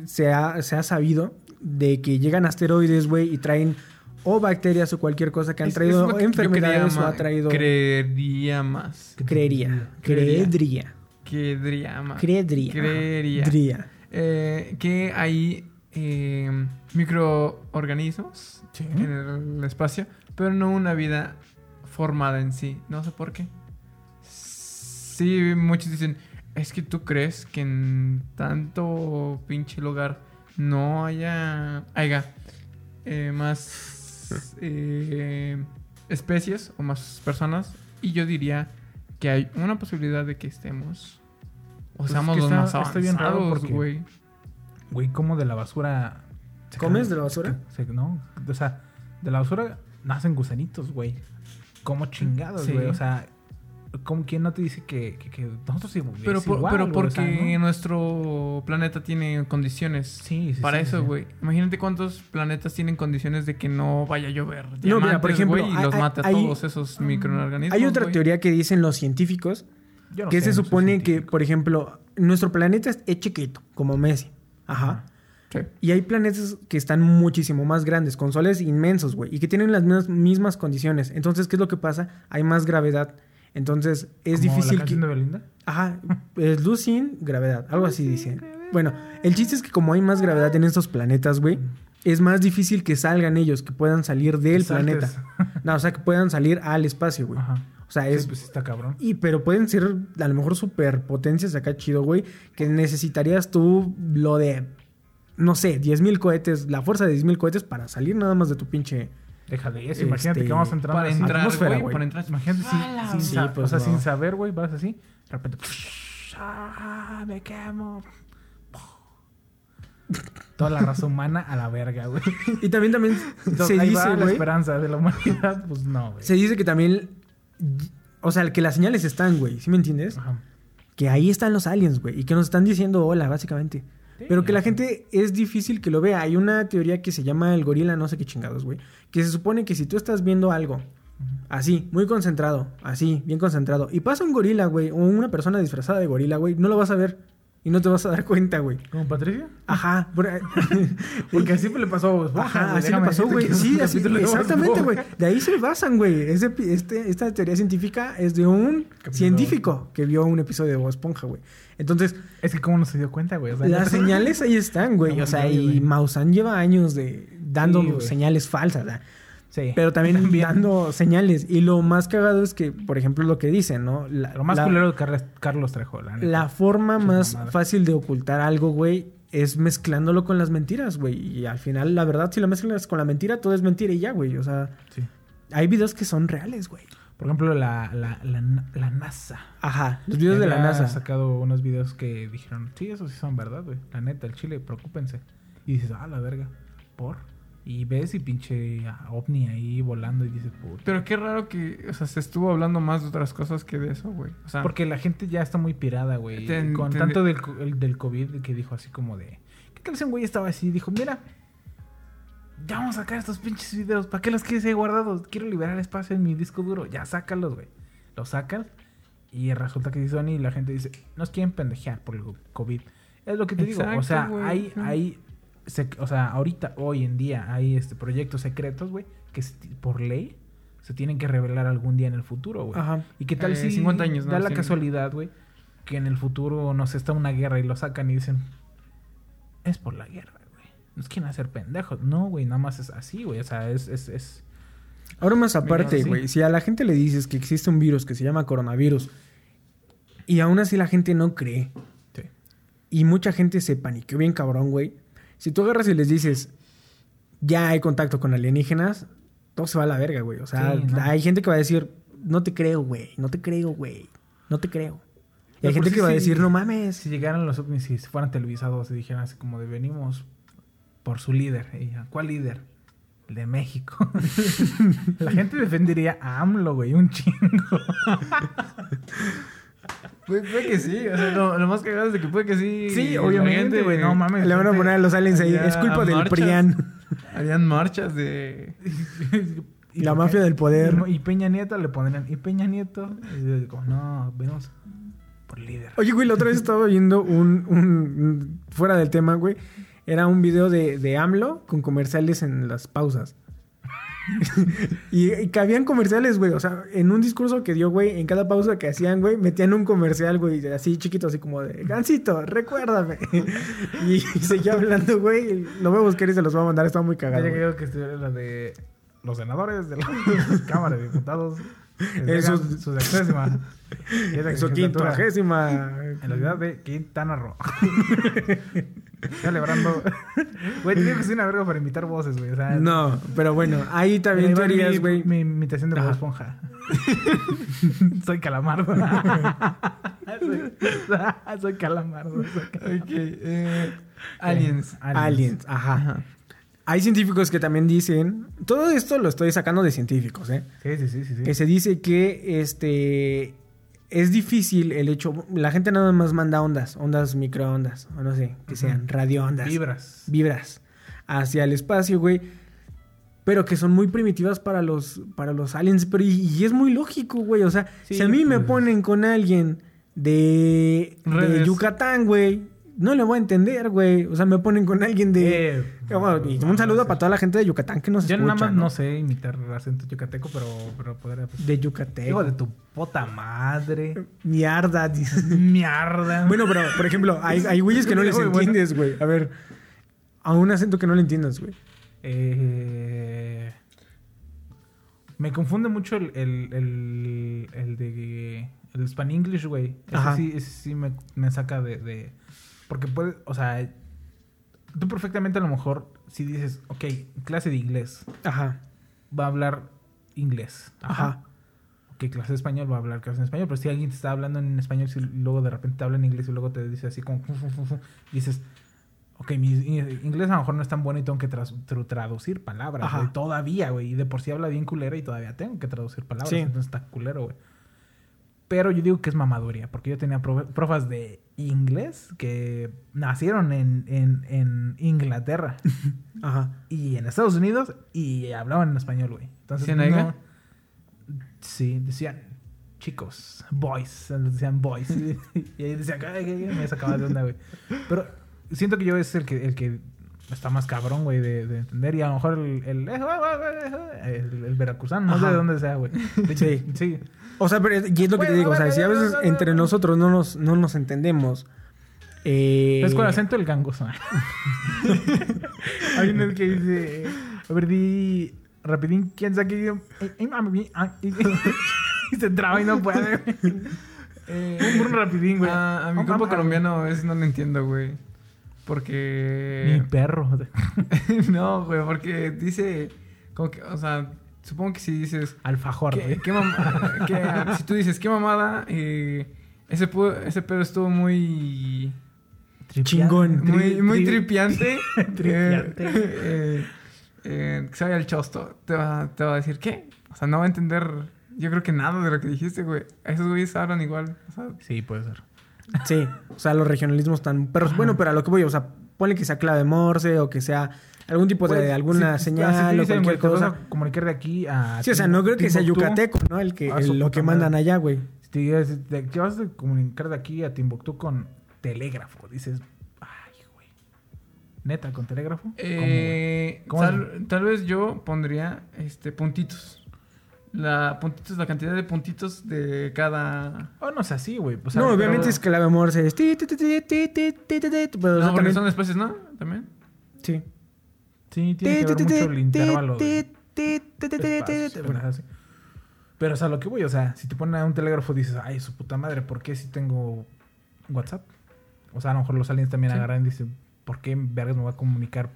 se ha, se ha sabido de que llegan asteroides, güey, y traen o bacterias o cualquier cosa que han traído es que enfermedades o ha traído... Creería más. creería. Creería. Creería más. Creedría. Creería. Dría. Eh, que hay eh, microorganismos Sí. en el espacio, pero no una vida formada en sí. No sé por qué. Sí, muchos dicen, es que tú crees que en tanto pinche lugar no haya, haya eh, más eh, especies o más personas. Y yo diría que hay una posibilidad de que estemos o Pues seamos es que los está- más está bien raro avanzados, porque- güey. Güey, como de la basura. ¿Comes de la basura? se- no, o sea, de la basura nacen gusanitos, güey. Como chingados, Sí. güey. O sea, ¿cómo, ¿quién no te dice que, que, que nosotros sí, Pero, es por- igual, pero porque O sea, ¿no? nuestro planeta tiene condiciones Sí, sí, para sí, eso, sí. güey. Imagínate cuántos planetas tienen condiciones de que no vaya a llover. mira, diamantes, por ejemplo, güey, y hay- los hay- mate a hay- todos esos microorganismos. Hay otra teoría que dicen los científicos Yo no que sé, se no supone que, por ejemplo, nuestro planeta es chiquito, como Messi. Ajá. Sí. Y hay planetas que están muchísimo más grandes, con soles inmensos, güey, y que tienen las mismas, mismas condiciones. Entonces, ¿qué es lo que pasa? Hay más gravedad. Entonces, es ¿Como difícil la que... canción de Belinda? Ajá, es luz sin gravedad, algo así dice. Bueno, el chiste es que como hay más gravedad en estos planetas, güey, es más difícil que salgan ellos, que puedan salir del Que planeta. *laughs* No, o sea, que puedan salir al espacio, güey. Ajá. O sea, Sí, es... pues está cabrón. Y pero pueden ser a lo mejor superpotencias acá chido, güey, que necesitarías tú lo de, no sé, 10.000 cohetes, la fuerza de 10.000 cohetes para salir nada más de tu pinche... Deja de eso. Este, Imagínate que vamos a entrar Para así. entrar, atmósfera, güey, güey. para entrar. Imagínate sin, sin, Sí, sa- pues o sea, no. sin saber, güey, vas así. De repente. ¡Ah! Me quemo. Toda la raza humana a la verga, güey. Y también, también Entonces, *laughs* se ahí va dice, la güey, esperanza de la humanidad, pues no, güey. se dice que también, o sea, que las señales están, güey, ¿sí me entiendes? Ajá. Que ahí están los aliens, güey, y que nos están diciendo hola, básicamente. Pero que la gente es difícil que lo vea. Hay una teoría que se llama el gorila, no sé qué chingados, güey. Que se supone que si tú estás viendo algo así, muy concentrado, así, bien concentrado, y pasa un gorila, güey, o una persona disfrazada de gorila, güey, no lo vas a ver y no te vas a dar cuenta, güey. ¿Como Patricia? Ajá. por- *laughs* Porque así le pasó a Esponja, Ajá, así le pasó, güey. Sí, *laughs* así, exactamente, güey. De ahí se basan, güey. Este, esta teoría científica es de un científico que vio un episodio de Bob Esponja, güey. Entonces, Es que cómo no se dio cuenta, güey. O sea, las señales ahí están, güey. O sea, y. Maussan lleva años de dando Sí, señales falsas, ¿verdad? Sí. Pero también, *laughs* También. dando señales. Y lo más cagado es que, por ejemplo, lo que dicen, ¿no? La, Lo más la- culero de Carles- Carlos Trejo, la la forma más fácil de ocultar algo, güey, es mezclándolo con las mentiras, güey. Y al final, la verdad, si lo mezclas con la mentira, todo es mentira y ya, güey. O sea, Sí. hay videos que son reales, güey. Por ejemplo, la, la, la, la NASA. Ajá, los videos de la NASA. sacado unos videos que dijeron, sí, esos sí son verdad, güey. La neta, el chile, preocúpense. Y dices, ah, la verga. ¿Por? Y ves y pinche ovni ahí volando y dices, puta. Pero qué raro que, o sea, se estuvo hablando más de otras cosas que de eso, güey. O sea, Porque la gente ya está muy pirada, güey. Ten- Con ten- tanto del, el- del COVID que dijo así como de... ¿Qué tal si un güey estaba así? Dijo, mira, ya vamos a sacar estos pinches videos. ¿Para qué los quieres ahí guardados? Quiero liberar espacio en mi disco duro. Ya sácalos, güey. Los sacan y resulta que sí son y la gente dice, nos quieren pendejear por el COVID. Es lo que te digo. O Exacto, sea, güey, hay, hay... o sea, ahorita, hoy en día, hay este proyectos secretos, güey, que por ley se tienen que revelar algún día en el futuro, güey. Ajá. ¿Y qué tal Eh, si 50 años, ¿no? da la casualidad, güey, que en el futuro nos está una guerra y lo sacan y dicen, es por la guerra, güey. no es quieren hacer pendejos. No, güey, nada más es así, güey. O sea, es, es, es... Ahora más aparte, güey, si a la gente le dices que existe un virus que se llama coronavirus y aún así la gente no cree Sí. y mucha gente se paniqueó bien cabrón, güey. Si tú agarras y les dices, ya hay contacto con alienígenas, todo se va a la verga, güey. O sea, Sí, ¿no? hay gente que va a decir, no te creo, güey, no te creo, güey, no te creo. Y hay gente sí que va a decir, no mames. Si llegaran los ovnis y fueran televisados y dijeran así como de venimos por su líder. Y ya, ¿Cuál líder? El de México. *laughs* la gente defendería a AMLO, güey, un chingo. *laughs* Puede, puede que sí, o sea, lo, lo más cagado es de que puede que sí. Sí, obviamente, güey, no mames. Le van a poner a los aliens ahí, es culpa del marchas. PRIAN. Harían marchas de. Y *laughs* La mafia del poder. Y, y Peña Nieto le pondrían, ¿y Peña Nieto? Y yo digo, no, venimos por líder. Oye, güey, la otra vez estaba viendo un, un- fuera del tema, güey. Era un video de, de AMLO con comerciales en las pausas. *laughs* y, y cabían comerciales, güey. O sea, en un discurso que dio, güey, en cada pausa que hacían, güey, metían un comercial, güey, así chiquito, así como de Gancito, recuérdame. *laughs* y seguía hablando, güey. Lo voy a buscar y se los voy a mandar, estaba muy cagado. Güey. yo que estuviera la de los senadores de la *laughs* Cámara de Diputados. En En su- su, sexésima. esa Su legislatura quincuagésima. En la ciudad de Quintana Roo. *laughs* Celebrando. *laughs* Güey, te digo que soy una verga para imitar voces, güey. O sea, No, pero bueno, ahí también teorías, mi, güey. mi imitación de Bob. Esponja. *laughs* soy calamardo. soy, soy calamardo. soy calamardo. Ok, eh, aliens. Aliens, ajá. Hay científicos que también dicen, todo esto lo estoy sacando de científicos, ¿eh? Sí, sí, sí, sí. sí. Que se dice que este es difícil el hecho, la gente nada más manda ondas, ondas microondas, o no sé, que sean radioondas, Vibras. vibras hacia el espacio, güey. Pero que son muy primitivas para los, para los aliens. Pero y, y es muy lógico, güey. O sea, Sí, si a mí me ponen con alguien de, de. Yucatán, güey, no le voy a entender, güey. O sea, me ponen con alguien de... Eh, bueno, y un saludo no sé. para toda la gente de Yucatán que nos Yo escucha, nada más ¿no? no sé imitar acento yucateco, pero, pero podría. Pues, De Yucatán. Hijo de tu puta madre. Mierda, dices. *laughs* Mierda. Bueno, pero, por ejemplo, hay, hay güeyes que no les *laughs* entiendes, güey. A ver, a un acento que no le entiendas, güey. Eh, me confunde mucho el, el, el, el de. El Span English, güey. Ese sí, ese sí me, me saca de, de- Porque puede. O sea. Tú perfectamente a lo mejor, si dices, ok, clase de inglés, Ajá. va a hablar inglés. Ajá. Ok, clase de español va a hablar clase en español. Pero si alguien te está hablando en español si luego de repente te habla en inglés y luego te dice así como... dices, ok, mi in- inglés a lo mejor no es tan bueno y tengo que tru- traducir palabras, Ajá. güey. Todavía, güey. Y de por sí habla bien culero y todavía tengo que traducir palabras. Sí. Entonces está culero, güey. Pero yo digo que es mamaduría, porque yo tenía profas de inglés que nacieron en, en, en Inglaterra *laughs* Ajá. y en Estados Unidos y hablaban en español, güey. Entonces, ¿Sí, no- Sí, decían chicos, boys, decían boys. *laughs* y ahí decía, "Ay, ay, ay", me sacaba de onda, güey. Pero siento que yo es el que, el que está más cabrón, güey, de, de entender. Y a lo mejor el, el, el, el veracruzano, no sé de dónde sea, güey. *laughs* De hecho, Sí. sí. O sea, pero y es lo que te digo. O sea, si a veces entre nosotros no nos, no nos entendemos. Eh, Es con acento el gangoso. *laughs* Hay uno que dice, a ver, di rapidín, ¿quién sabe qué? Y *laughs* se traba y no puede. *laughs* Eh, Un rapidín, güey. a, a mi mamá, colombiano a veces no lo entiendo, güey. Mi Porque. perro. no, güey, porque dice. Como que, o sea, supongo que si dices. Alfajor, ¿Qué, *laughs* si tú dices, qué mamada, eh, ese, pu- ese pedo estuvo muy. Chingón. Muy, muy tri- tripiante. *laughs* Tripiante. Eh, eh, eh, que se vaya el chosto. Te va, te va a decir, ¿qué? O sea, no va a entender. Yo creo que nada de lo que dijiste, güey. Esos güeyes hablan igual. O sea, Sí, puede ser. Sí, o sea, los regionalismos están perros. Bueno, pero a lo que voy, o sea, ponle que sea clave Morse o que sea algún tipo de Pues, alguna si- señal te o cualquier güey, te vas cosa. a comunicar de aquí a... Sí, o sea, no creo que sea yucateco, ¿no? El que A el- su lo que mandan allá, güey. Si te dices, te vas a comunicar de aquí a Timbuktu con telégrafo. Dices, ay, güey. Neta, con telégrafo. Eh, ¿Cómo tal, tal vez yo pondría este puntitos la, puntitos, la cantidad de puntitos de cada. Oh, no es así, güey. No, obviamente es que la memoria es. Pero, no, o son espacios, ¿no? También. Sí. Sí, tiene que ver mucho el intervalo. De... Espacios, Pero, o sea, lo que voy, o sea, si te ponen a un telégrafo dices, ay, su puta madre, ¿por qué si tengo WhatsApp? O sea, a lo mejor los aliens también agarran y dicen, ¿por qué vergas me va a comunicar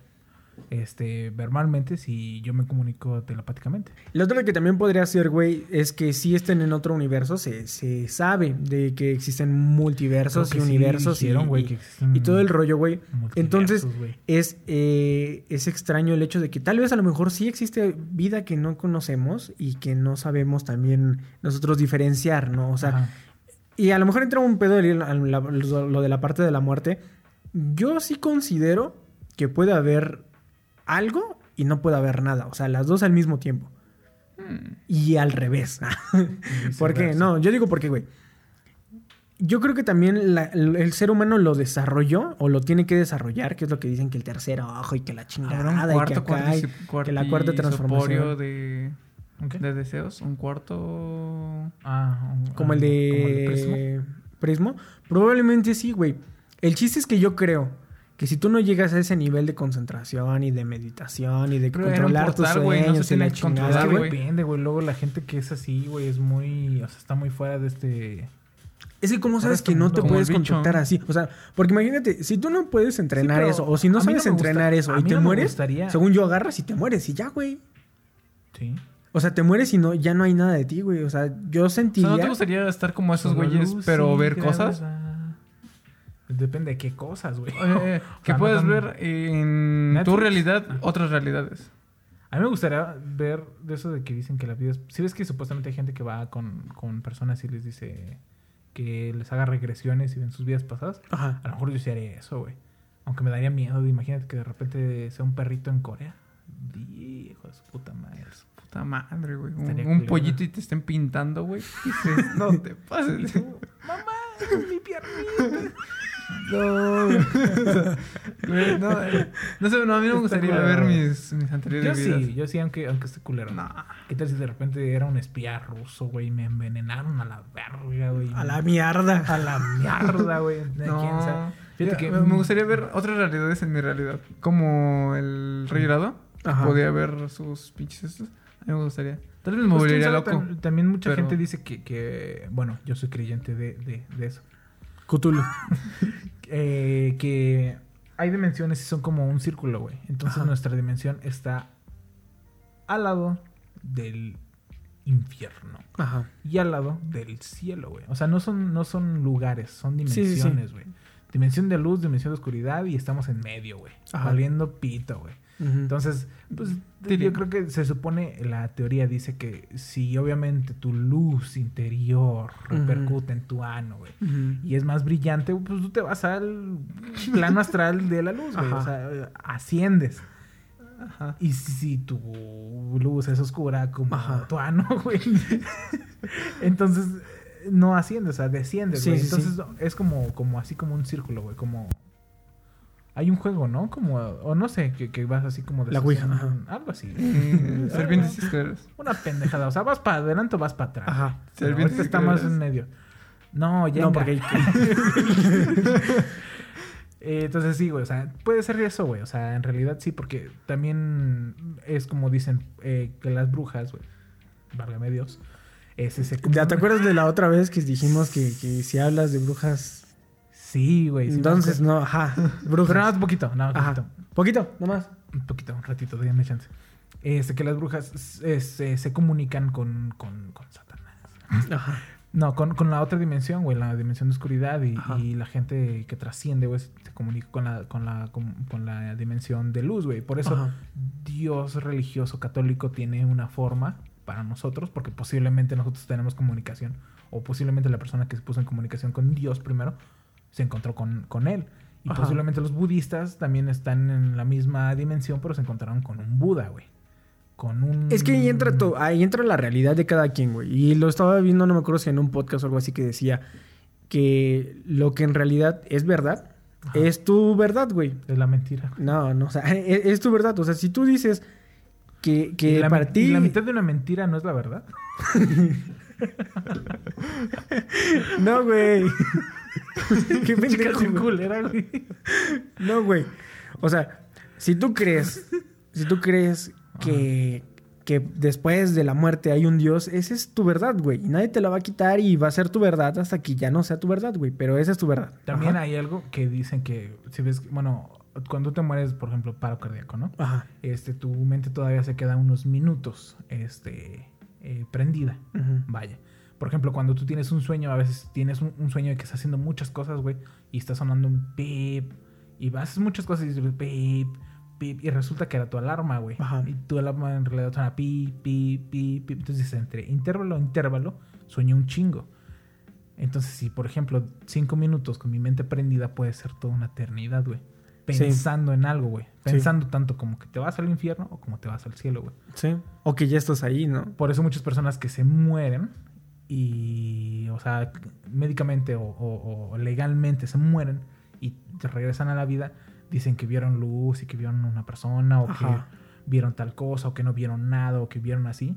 este verbalmente si yo me comunico telepáticamente? Lo otro que también podría ser, güey, es que si estén en otro universo, se, se sabe de que existen multiversos y sí universos y, que todo el rollo, güey. Entonces, es, eh, es extraño el hecho de que tal vez a lo mejor sí existe vida que no conocemos y que no sabemos también nosotros diferenciar, ¿no? O sea, Ajá. y a lo mejor entra un pedo de la- lo de la parte de la muerte. Yo sí considero que puede haber algo y no puede haber nada. O sea, las dos al mismo tiempo. Y al revés. *laughs* ¿Por qué? viceversa. No, yo digo por qué, güey. Yo creo que también la- el el ser humano lo desarrolló o lo tiene que desarrollar, que es lo que dicen que el tercer ojo y que la chingada un y que cuarto, acá y cuarto, que la cuarta transformación. de, de deseos. Un cuarto... Ah, un- como el de, Prismo. Prismo. Probablemente sí, güey. El chiste es que yo creo que si tú no llegas a ese nivel de concentración y de meditación y de Pero controlar tus no se sueños y tiene la chingada, Es que controlar, güey. depende, güey. Luego la gente que es así, güey, es muy... O sea, está muy fuera de este... Es que cómo sabes este que no te puedes contactar así. O sea, porque imagínate, si tú no puedes entrenar eso, o si no sabes gusta- entrenar eso y te no mueres, gustaría- según yo agarras y te mueres y ya, güey. Sí. O sea, te mueres y no, ya no hay nada de ti, güey. O sea, yo O sentiría... sea, ¿no te gustaría estar como esos güeyes, pero y ver cosas? gravedad. Depende de qué cosas, güey. Eh, *laughs* que sea, no puedas tan- ver en tu realidad otras realidades. A mí me gustaría ver de eso de que dicen que la vida es... Si ves que supuestamente hay gente que va con, con personas y les dice que les haga regresiones y ven sus vidas pasadas, Ajá. a lo mejor yo sí haría eso, güey. Aunque me daría miedo. Imagínate que de repente sea un perrito en Corea. Hijo de su puta madre. Puta madre, güey. Un, pollito y te estén pintando, güey. No te *laughs* pases. ¡Mamá! ¡Mi piernita! No, eh, no sé, no, a mí no me gustaría ver mis, mis anteriores Yo sí, yo sí, aunque, aunque esté culero. No. ¿Qué tal si de repente era un espía ruso, güey? y Me envenenaron a la verga, güey. A la mierda. A la mierda, güey. *laughs* ¿De No. quién sabe? Fíjate Ya, que me gustaría ver otras realidades en mi realidad. Como el rey. Ajá. Podía ver sus pinches estos. A mí me gustaría. Tal vez me Pues, volvería quién sabe, loco. tam- También mucha pero- gente dice que, que, bueno, yo soy creyente de, de, de eso. Cthulhu. *laughs* Eh, que hay dimensiones y son como un círculo, güey. Entonces Ajá. nuestra dimensión está al lado del infierno Ajá. y al lado del cielo, güey. O sea, no son, no son lugares, son Sí, sí, sí. dimensiones, güey. Dimensión de luz, dimensión de oscuridad y estamos en medio, güey. Valiendo pito, güey. Entonces, pues yo creo que se supone, la teoría dice que si obviamente tu luz interior repercute en tu ano, güey, y es más brillante, pues tú te vas al plano astral de la luz, güey. O sea, asciendes. Ajá. Y si tu luz es oscura como Ajá. tu ano, *laughs* güey, entonces no asciendes, o sea, desciendes, Sí, güey. sí. entonces es como, como así como un círculo, güey, como... Hay un juego, ¿no? Como, o no sé, que, que vas así como... La Ouija, deshaciendo- Algo así. Serpientes y escaleras. Una pendejada. O sea, vas para adelante o vas para atrás. Ajá. Serpientes está más en medio. No, ya. No, porque *laughs* Eh, entonces sí, güey. O sea, puede ser eso, güey. O sea, en realidad sí, porque también es como dicen eh, que las brujas, güey. Válgame Dios. Es ese ¿Ya te acuerdas de la otra vez que dijimos que, que *laughs* si hablas de brujas... Sí, güey. sí entonces, no, ajá. *laughs* Pero Brujas. nada más poquito, nada más poquito. Poquito, nomás. Un poquito, un ratito, déjame chance. Este, que las brujas se, se comunican con, con, con Satanás. Ajá. No, con, con la otra dimensión, güey, la dimensión de oscuridad y, la gente que trasciende, güey, se comunica con la, con la, con, con la dimensión de luz, güey. Por eso Ajá. Dios religioso católico tiene una forma para nosotros, porque posiblemente nosotros tenemos comunicación, o posiblemente la persona que se puso en comunicación con Dios primero se encontró con, con él. Y Ajá. posiblemente los budistas también están en la misma dimensión, pero se encontraron con un Buda, güey. Con un... Es que ahí entra, to- ahí entra la realidad de cada quien, güey. Y lo estaba viendo, no me acuerdo si en un podcast o algo así que decía que lo que en realidad es verdad Ajá. es tu verdad, güey. Es la mentira. güey. No, no, o sea, *laughs* es, es tu verdad. O sea, si tú dices que, ¿Y que la, para ti... la mitad de una mentira no es la verdad? *laughs* No, güey. *laughs* *laughs* Qué pendejo, Chica culera, güey. No, güey. O sea, si tú crees si tú crees que, que después de la muerte hay un Dios, esa es tu verdad, güey. Y nadie te la va a quitar y va a ser tu verdad hasta que ya no sea tu verdad, güey. Pero esa es tu verdad. También Ajá. hay algo que dicen que, si ves, bueno, cuando te mueres, por ejemplo, paro cardíaco, ¿no? Ajá. Este, tu mente todavía se queda unos minutos, este, eh, prendida. Ujú. Vaya. Por ejemplo, cuando tú tienes un sueño, a veces tienes un, un sueño de que estás haciendo muchas cosas, güey, y está sonando un pip, y haces muchas cosas y dices pip, pip, y resulta que era tu alarma, güey. Ajá. Y tu alarma en realidad suena pip, pip, pip, pip. Entonces, entre intervalo a intervalo, sueño un chingo. Entonces, si por ejemplo, cinco minutos con mi mente prendida puede ser toda una eternidad, güey. Sí. Pensando en algo, güey. Sí. Pensando tanto como que te vas al infierno o como te vas al cielo, güey. Sí. O que ya estás ahí, ¿no? Por eso muchas personas que se mueren y, o sea, médicamente o, o- o legalmente se mueren y te regresan a la vida, dicen que vieron luz y que vieron una persona o Ajá. que vieron tal cosa o que no vieron nada o que vieron así.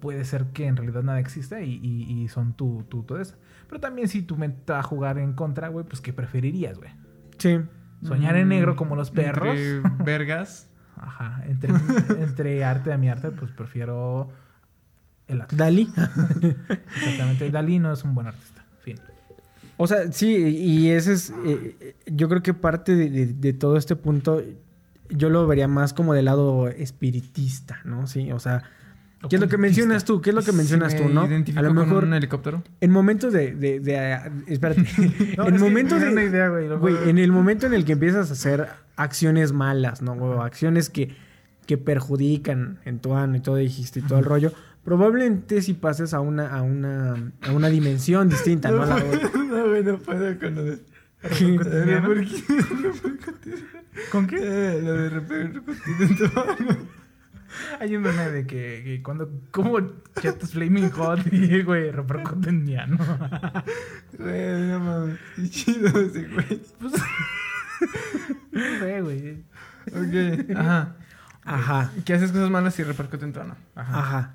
Puede ser que en realidad nada existe y, y- y son tú, tú, todo eso. Pero también si tu mente va a jugar en contra, güey, pues ¿qué preferirías, güey? Sí. Soñar en negro como los perros. Entre vergas. *laughs* Ajá, entre, entre arte a mi arte, pues prefiero el arte. Dali. *laughs* Exactamente. Dalí no es un buen artista. Fin. O sea, sí, y ese es. eh, yo creo que parte de, de- de todo este punto, yo lo vería más como del lado espiritista, ¿no? Sí, o sea, ¿qué es lo que mencionas tú? ¿Qué es lo que mencionas tú, no? A lo con mejor un helicóptero. en momentos de. de, de- ah, espérate. *laughs* No, en momentos de. una idea, güey, güey, en el momento en el que empiezas a hacer acciones malas, ¿no? O acciones que, que perjudican en tu ano y todo dijiste y todo el rollo. Probablemente si pases a una, a una, a una dimensión distinta, ¿no? No, *laughs* güey, no puedo con lo de... *laughs* *laughs* ¿Con qué? Eh, lo de repercutir. Hay un meme de que, que cuando como chatos flaming hot y güey repercute en mi ano. Güey, no mames. Qué chido ese güey. No sé, güey. Ok. Ajá. Ajá. Que haces cosas malas y repercute en tu ano. Ajá. Ajá.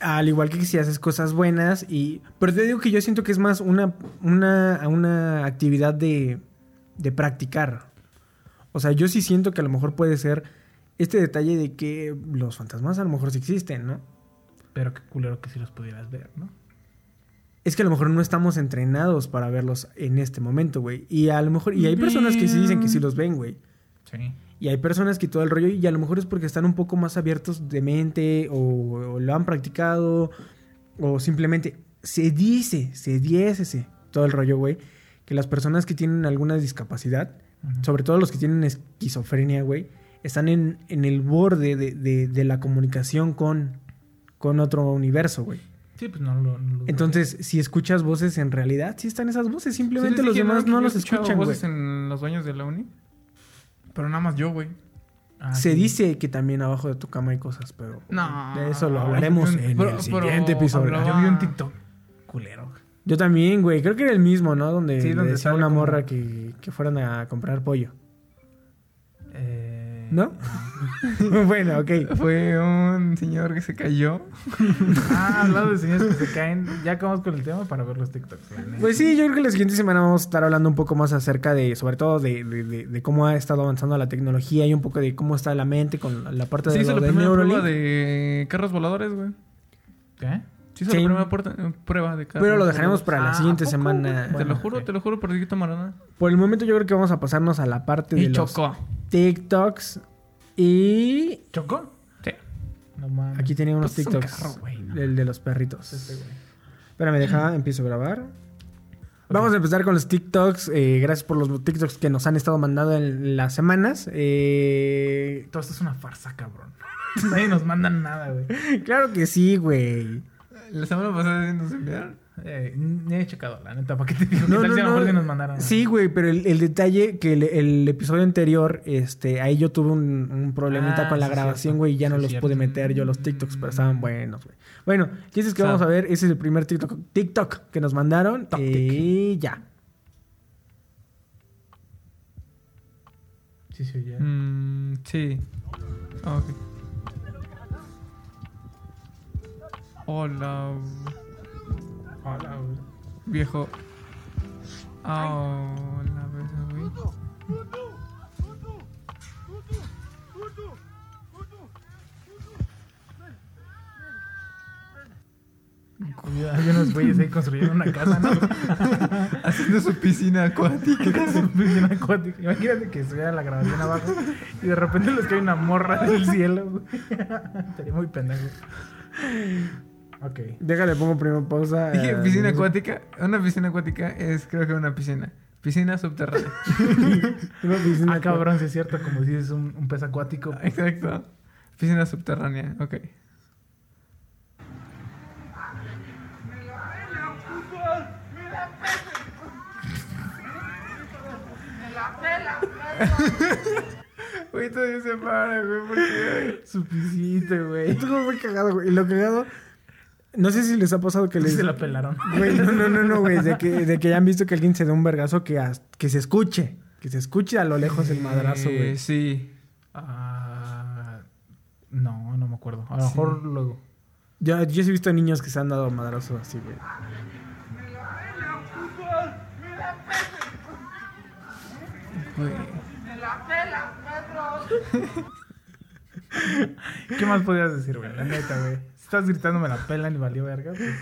Al igual que si haces cosas buenas y... Pero te digo que yo siento que es más una, una, una actividad de, de practicar. O sea, yo sí siento que a lo mejor puede ser este detalle de que los fantasmas a lo mejor sí existen, ¿no? Pero qué culero que si los pudieras ver, ¿no? Es que a lo mejor no estamos entrenados para verlos en este momento, güey. Y a lo mejor... Y hay personas que sí dicen que sí los ven, güey. Sí. Y hay personas que todo el rollo, y a lo mejor es porque están un poco más abiertos de mente, o, o lo han practicado, o simplemente se dice, se dice todo el rollo, güey, que las personas que tienen alguna discapacidad, sobre todo los que tienen esquizofrenia, güey, están en, en el borde de, de- de la comunicación con, con otro universo, güey. Sí, pues no lo. no lo- Entonces, si escuchas voces en realidad, sí están esas voces, simplemente los demás no los escuchan, güey. voces en los baños de la uni. Pero nada más yo, güey. Ah, Se sí. dice que también abajo de tu cama hay cosas, pero No. de eso lo hablaremos en Pero- el pero siguiente episodio. hablaba- Yo vi un TikTok culero. Yo también, güey. Creo que era el mismo, ¿no? Donde, Sí, le donde decía una como- morra que, que fueran a comprar pollo. ¿No? *laughs* bueno, ok. Fue un señor que se cayó. Ah, hablando de señores que se caen. Ya acabamos con el tema para ver los TikToks. Pues sí, yo creo que la siguiente semana vamos a estar hablando un poco más acerca de, sobre todo, de, de- de- de cómo ha estado avanzando la tecnología y un poco de cómo está la mente con la, la parte de hizo lo la prueba de carros voladores, güey. ¿Qué? Sí. la primera puerta- prueba de carros Pero lo dejaremos para la Ah, siguiente ¿a poco, semana. Te lo juro, te lo juro, por Dieguito Maradona. Por el momento yo creo que vamos a pasarnos a la parte de Y los chocó. TikToks. Y ¿Chocó? Sí. No mames. aquí tenía unos Pues es un TikToks. carro, güey, no. el de los perritos. Este, güey. Espérame, deja, empiezo a grabar. Vamos a empezar con los TikToks. eh, gracias por los TikToks que nos han estado mandando en las semanas. Eh, Todo esto es una farsa, cabrón. *laughs* Nadie nos manda nada, güey. *laughs* claro que sí, güey. La semana pasada nos enviaron. Eh, he checado, la neta, ¿para qué te digo? No, ¿Qué tal no, si a lo no. sí nos mandaron? Sí, güey, pero el, el detalle que el, el episodio anterior, este, ahí yo tuve un, un problemita Ah, con la sí, grabación, güey, y ya no los cierto. pude meter yo los TikToks, pero estaban buenos, güey. Bueno, ¿qué es que O sea, vamos a ver? Ese es el primer TikTok, TikTok que nos mandaron. Y ya. Sí, sí, ya. Mm, sí. Ah, ok. Hola. Hola, güey. Viejo. Ah, hola, güey. Cuidado, hay unos güeyes ahí construyendo una casa, ¿no? *laughs* Haciendo su piscina acuática. *laughs* su piscina acuática. Imagínate que estuviera la grabación abajo y de repente les cae una morra del cielo. Estaría *laughs* muy pendejo. Ok. Déjale, pongo primero pausa. *laughs* Dije eh, piscina sé. acuática. Una piscina acuática es, creo que una piscina. Piscina subterránea. *laughs* Una piscina Ah, cabrón, sí es cierto, como si es un, un pez acuático. *laughs* Exacto. Piscina subterránea, ok. Güey, todavía se para, güey, porque... Su pisita, güey. Estuvo muy cagado, güey. Y lo cagado. No sé si les ha pasado que les. Se la pelaron. Güey, no, no, no, no, güey. De que, de que ya han visto que alguien se da un vergazo que, as- que se escuche. Que se escuche a lo lejos el madrazo, Eh, güey. sí. Ah, no, no me acuerdo. A lo Sí. mejor luego. Yo, yo sí he visto niños que se han dado madrazos así, güey. Güey. *laughs* ¿Qué más podías decir, güey? La neta, güey. Estás gritando me la pelan y valió verga, pues.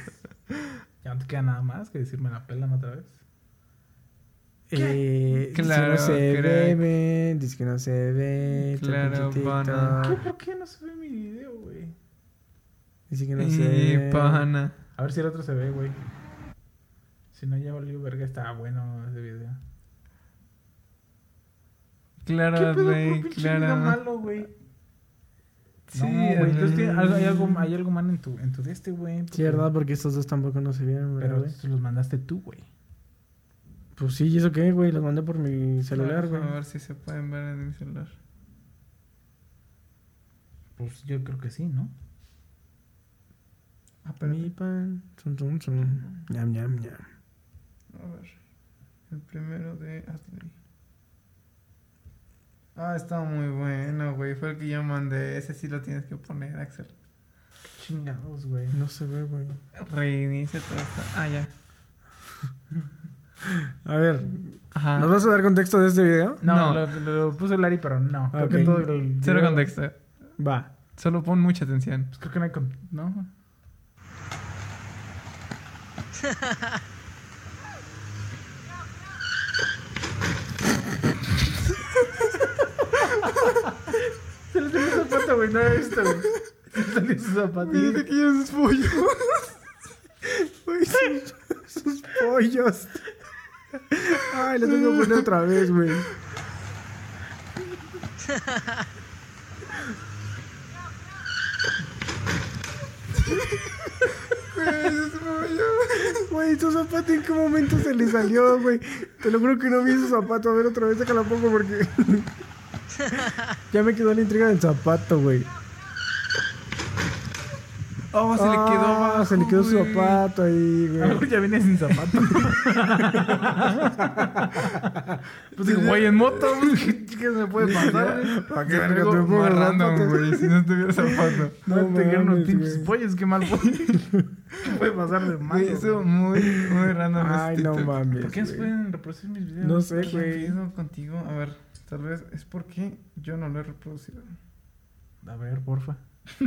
Ya no te queda nada más que decir me la pelan otra vez. Eh, dice Claro, que no se crack. bebe, dice que no se ve. Claro, pana. ¿Qué? ¿Por qué no se ve mi video, güey? Dice que no se Y ve. pana. A ver si el otro se ve, güey. Si no, ya valió verga. Estaba bueno ese video. ¿Qué Claro, güey, claro. malo, güey? Sí, no, güey. entonces hay, algo, hay algo mal en tu, en tu de este, güey. Sí, ¿verdad? Porque estos dos tampoco no se vieron, ¿verdad, Pero güey? se los mandaste tú, güey. Pues sí, ¿y eso qué, güey? Los mandé por mi celular, güey. A ver si se pueden ver en mi celular. Pues yo creo que sí, ¿no? Ah, pero... Mi pan. Zum, zum, zum. Ñam, ñam, ñam. A ver. El primero de Atley. Ah, está muy bueno, güey. Fue el que yo mandé. Ese sí lo tienes que poner, Axel. Chingados, güey. No se ve, güey. Reinicia todo esto. Ah, ya. *laughs* A ver, Ajá. ¿nos vas a dar contexto de este video? No, No. Lo, lo puso Larry, pero no. Creo Ok. que todo el Cero video- contexto. Va. Solo pon mucha atención. Pues creo que no hay con... ¿No? *laughs* Se zapato, güey. No he visto, *laughs* güey. Salió su zapato. que es pollo. Güey, sus, sus pollos. Ay, lo tengo que poner otra vez, güey. Güey, su zapato en qué momento se le salió, güey. Te lo juro que no vi su zapato. A ver, otra vez déjala pongo porque. *laughs* ya me quedó la intriga del zapato, güey. Oh, se le quedó Ah, abajo, Se le quedó su zapato ahí, A lo güey. ya viene sin zapato. *laughs* pues digo, güey, en moto, *laughs* ¿qué, qué me puede pasar? güey? ¿Para qué Qué verga te pongo random, güey. Si no tuviera zapato. No, No te quedaron unos pinches pollos, qué mal pollo. ¿Qué puede pasar de? Güey, eso muy, muy random. Ay, este no mames. ¿Por qué no se pueden reproducir mis videos? No sé, ¿Qué güey. pedo contigo? A ver, tal vez es porque yo no lo he reproducido. A ver, porfa. *laughs*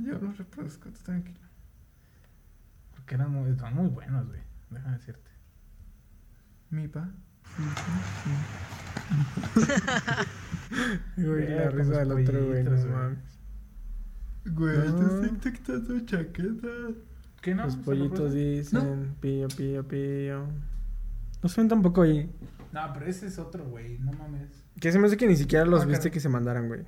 Yo lo reproduzco, tú tranquilo. Porque eran muy, muy buenos, güey. Déjame decirte. Mi pa. *laughs* Güey, la risa del otro, güey. No mames. Güey, No. te estoy dictando chaqueta. ¿Qué no? Los ¿Se pollitos reproduce? dicen pío, pío, pío. No suena tampoco ahí. No, pero ese es otro, güey. No mames. Que se me hace que ni siquiera los Ah, viste caray. que se mandaran, güey.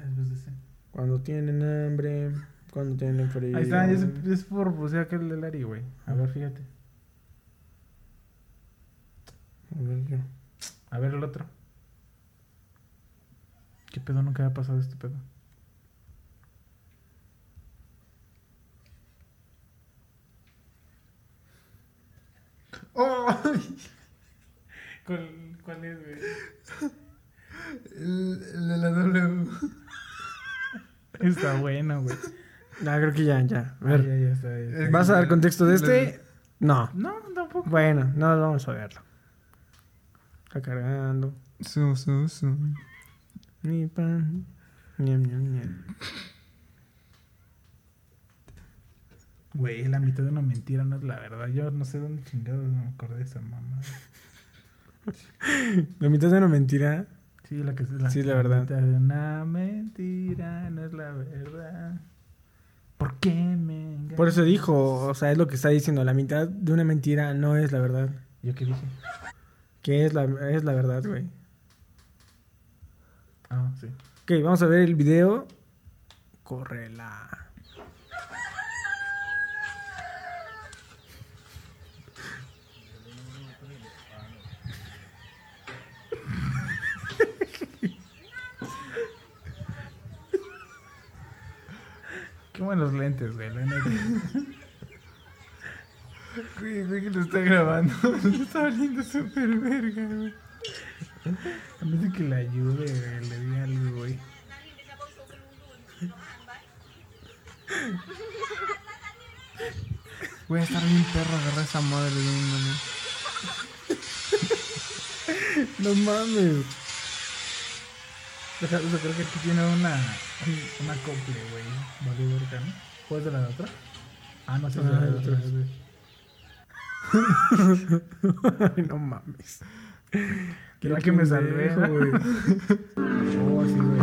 Es de ese. Cuando tienen hambre, cuando tienen frío. Ahí está, es, es por pues, aquel de Larry, güey. A ver, fíjate. A ver, yo. A ver el otro. ¿Qué pedo nunca había pasado este pedo? ¿Cuál, cuál es, güey? De la W. *laughs* Está bueno, güey. Ah, creo que ya, ya. A Ah, ver. ya, ya está, ya está. ¿Vas a dar contexto de este? No. No, tampoco. Bueno, no vamos a verlo. Está cargando. Su, su, su. Mi pan. Ñam, ñam, ñam. Güey, la mitad de una mentira no es la verdad. Yo no sé dónde chingados me acordé de esa mamá. La mitad de una mentira. Sí, la que es la, Sí, la verdad. mitad de una mentira no es la verdad. ¿Por qué me engañas? Por eso dijo, o sea, es lo que está diciendo. La mitad de una mentira no es la verdad. ¿Yo qué dije? Que es la, es la verdad, güey. Ah, sí. Ok, vamos a ver el video. Córrela. Qué buenos lentes, güey. La neta. *laughs* Güey, güey, que lo está grabando. *laughs* Le está valiendo súper verga, güey. A mí que le ayude, güey. Le di algo, güey. Voy a estar bien perro agarrar esa madre de un. *laughs* No mames. Deja, o sea, creo que aquí tiene una, una acople, güey. Vale, verga, ¿no? ¿Puedes de la de otra? Ah, no, sí, es de la de otra. güey. *laughs* Ay, no mames. Creo que me salvé, güey. Oh, sí, güey.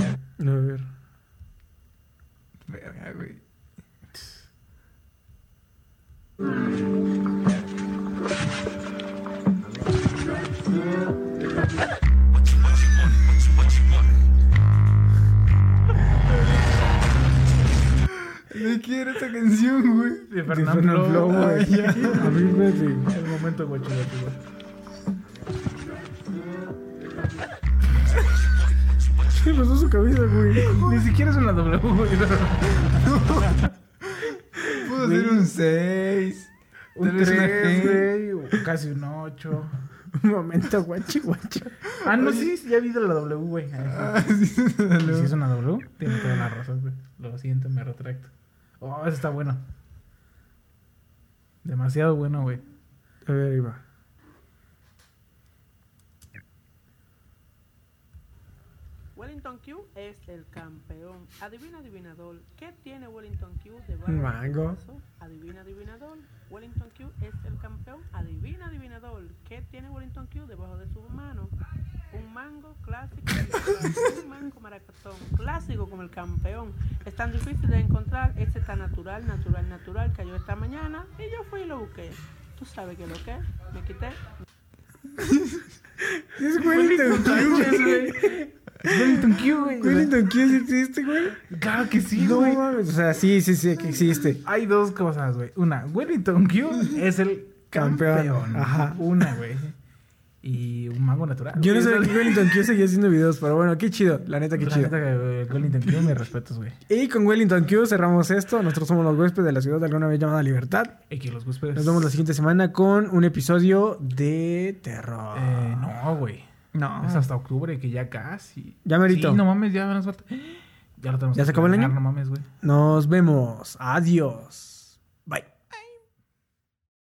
A ver. Verga, güey. No quiero esta canción, güey. De Fernando Fernando Flo, Flo, güey. A mí me sí. El momento, güey, chido. ¿Qué pasó su cabeza, güey? Ni siquiera es una W, güey. Puedo ser un 6. Un 3, güey. Casi un 8. Un momento, guachi, guachi. Ah, no, sí, sí, ya vi de la W, güey. Ah, sí. Ah, sí, ¿Y si es una W? Tiene todas las razón, güey. Lo siento, me retracto. Oh, eso está bueno. Demasiado bueno, güey. A ver, ahí va. Wellington Q es el campeón. Adivina, adivinador. ¿Qué tiene Wellington Q de mango. su brazo? Adivina, adivinador. Wellington Q es el campeón. Adivina, adivinador. ¿Qué tiene Wellington Q debajo de su mano? Un mango clásico. un mango maracatón. Clásico como el campeón. Es tan difícil de encontrar. Este tan natural, natural, natural. Cayó esta mañana y yo fui y lo busqué. ¿Tú sabes qué es lo que? Me quité. *laughs* Es Wellington Q, güey. Wellington Q, güey. Wellington Q existe, güey. Claro que sí, No güey. O sea, sí, sí, sí, que existe. Hay dos cosas, güey. Una, Wellington Q es el Campeón. campeón. Ajá. Una, güey. Y un mango natural. Yo no güey. sabía que Wellington *laughs* Q seguía haciendo videos, pero bueno, qué chido. La neta, qué La chido. neta que, Wellington Q, mis respetos, güey. Y con Wellington Q cerramos esto. Nosotros somos los huéspedes de la ciudad de alguna vez llamada Libertad. Y que los huéspedes. Nos vemos la siguiente semana con un episodio de terror. Eh, no, güey. No. Es hasta octubre, que ya casi. Ya merito. Sí, no mames, ya nos falta. *gasps* Ya lo tenemos ¿Ya que se acabó el año? No mames, güey. Nos vemos. Adiós.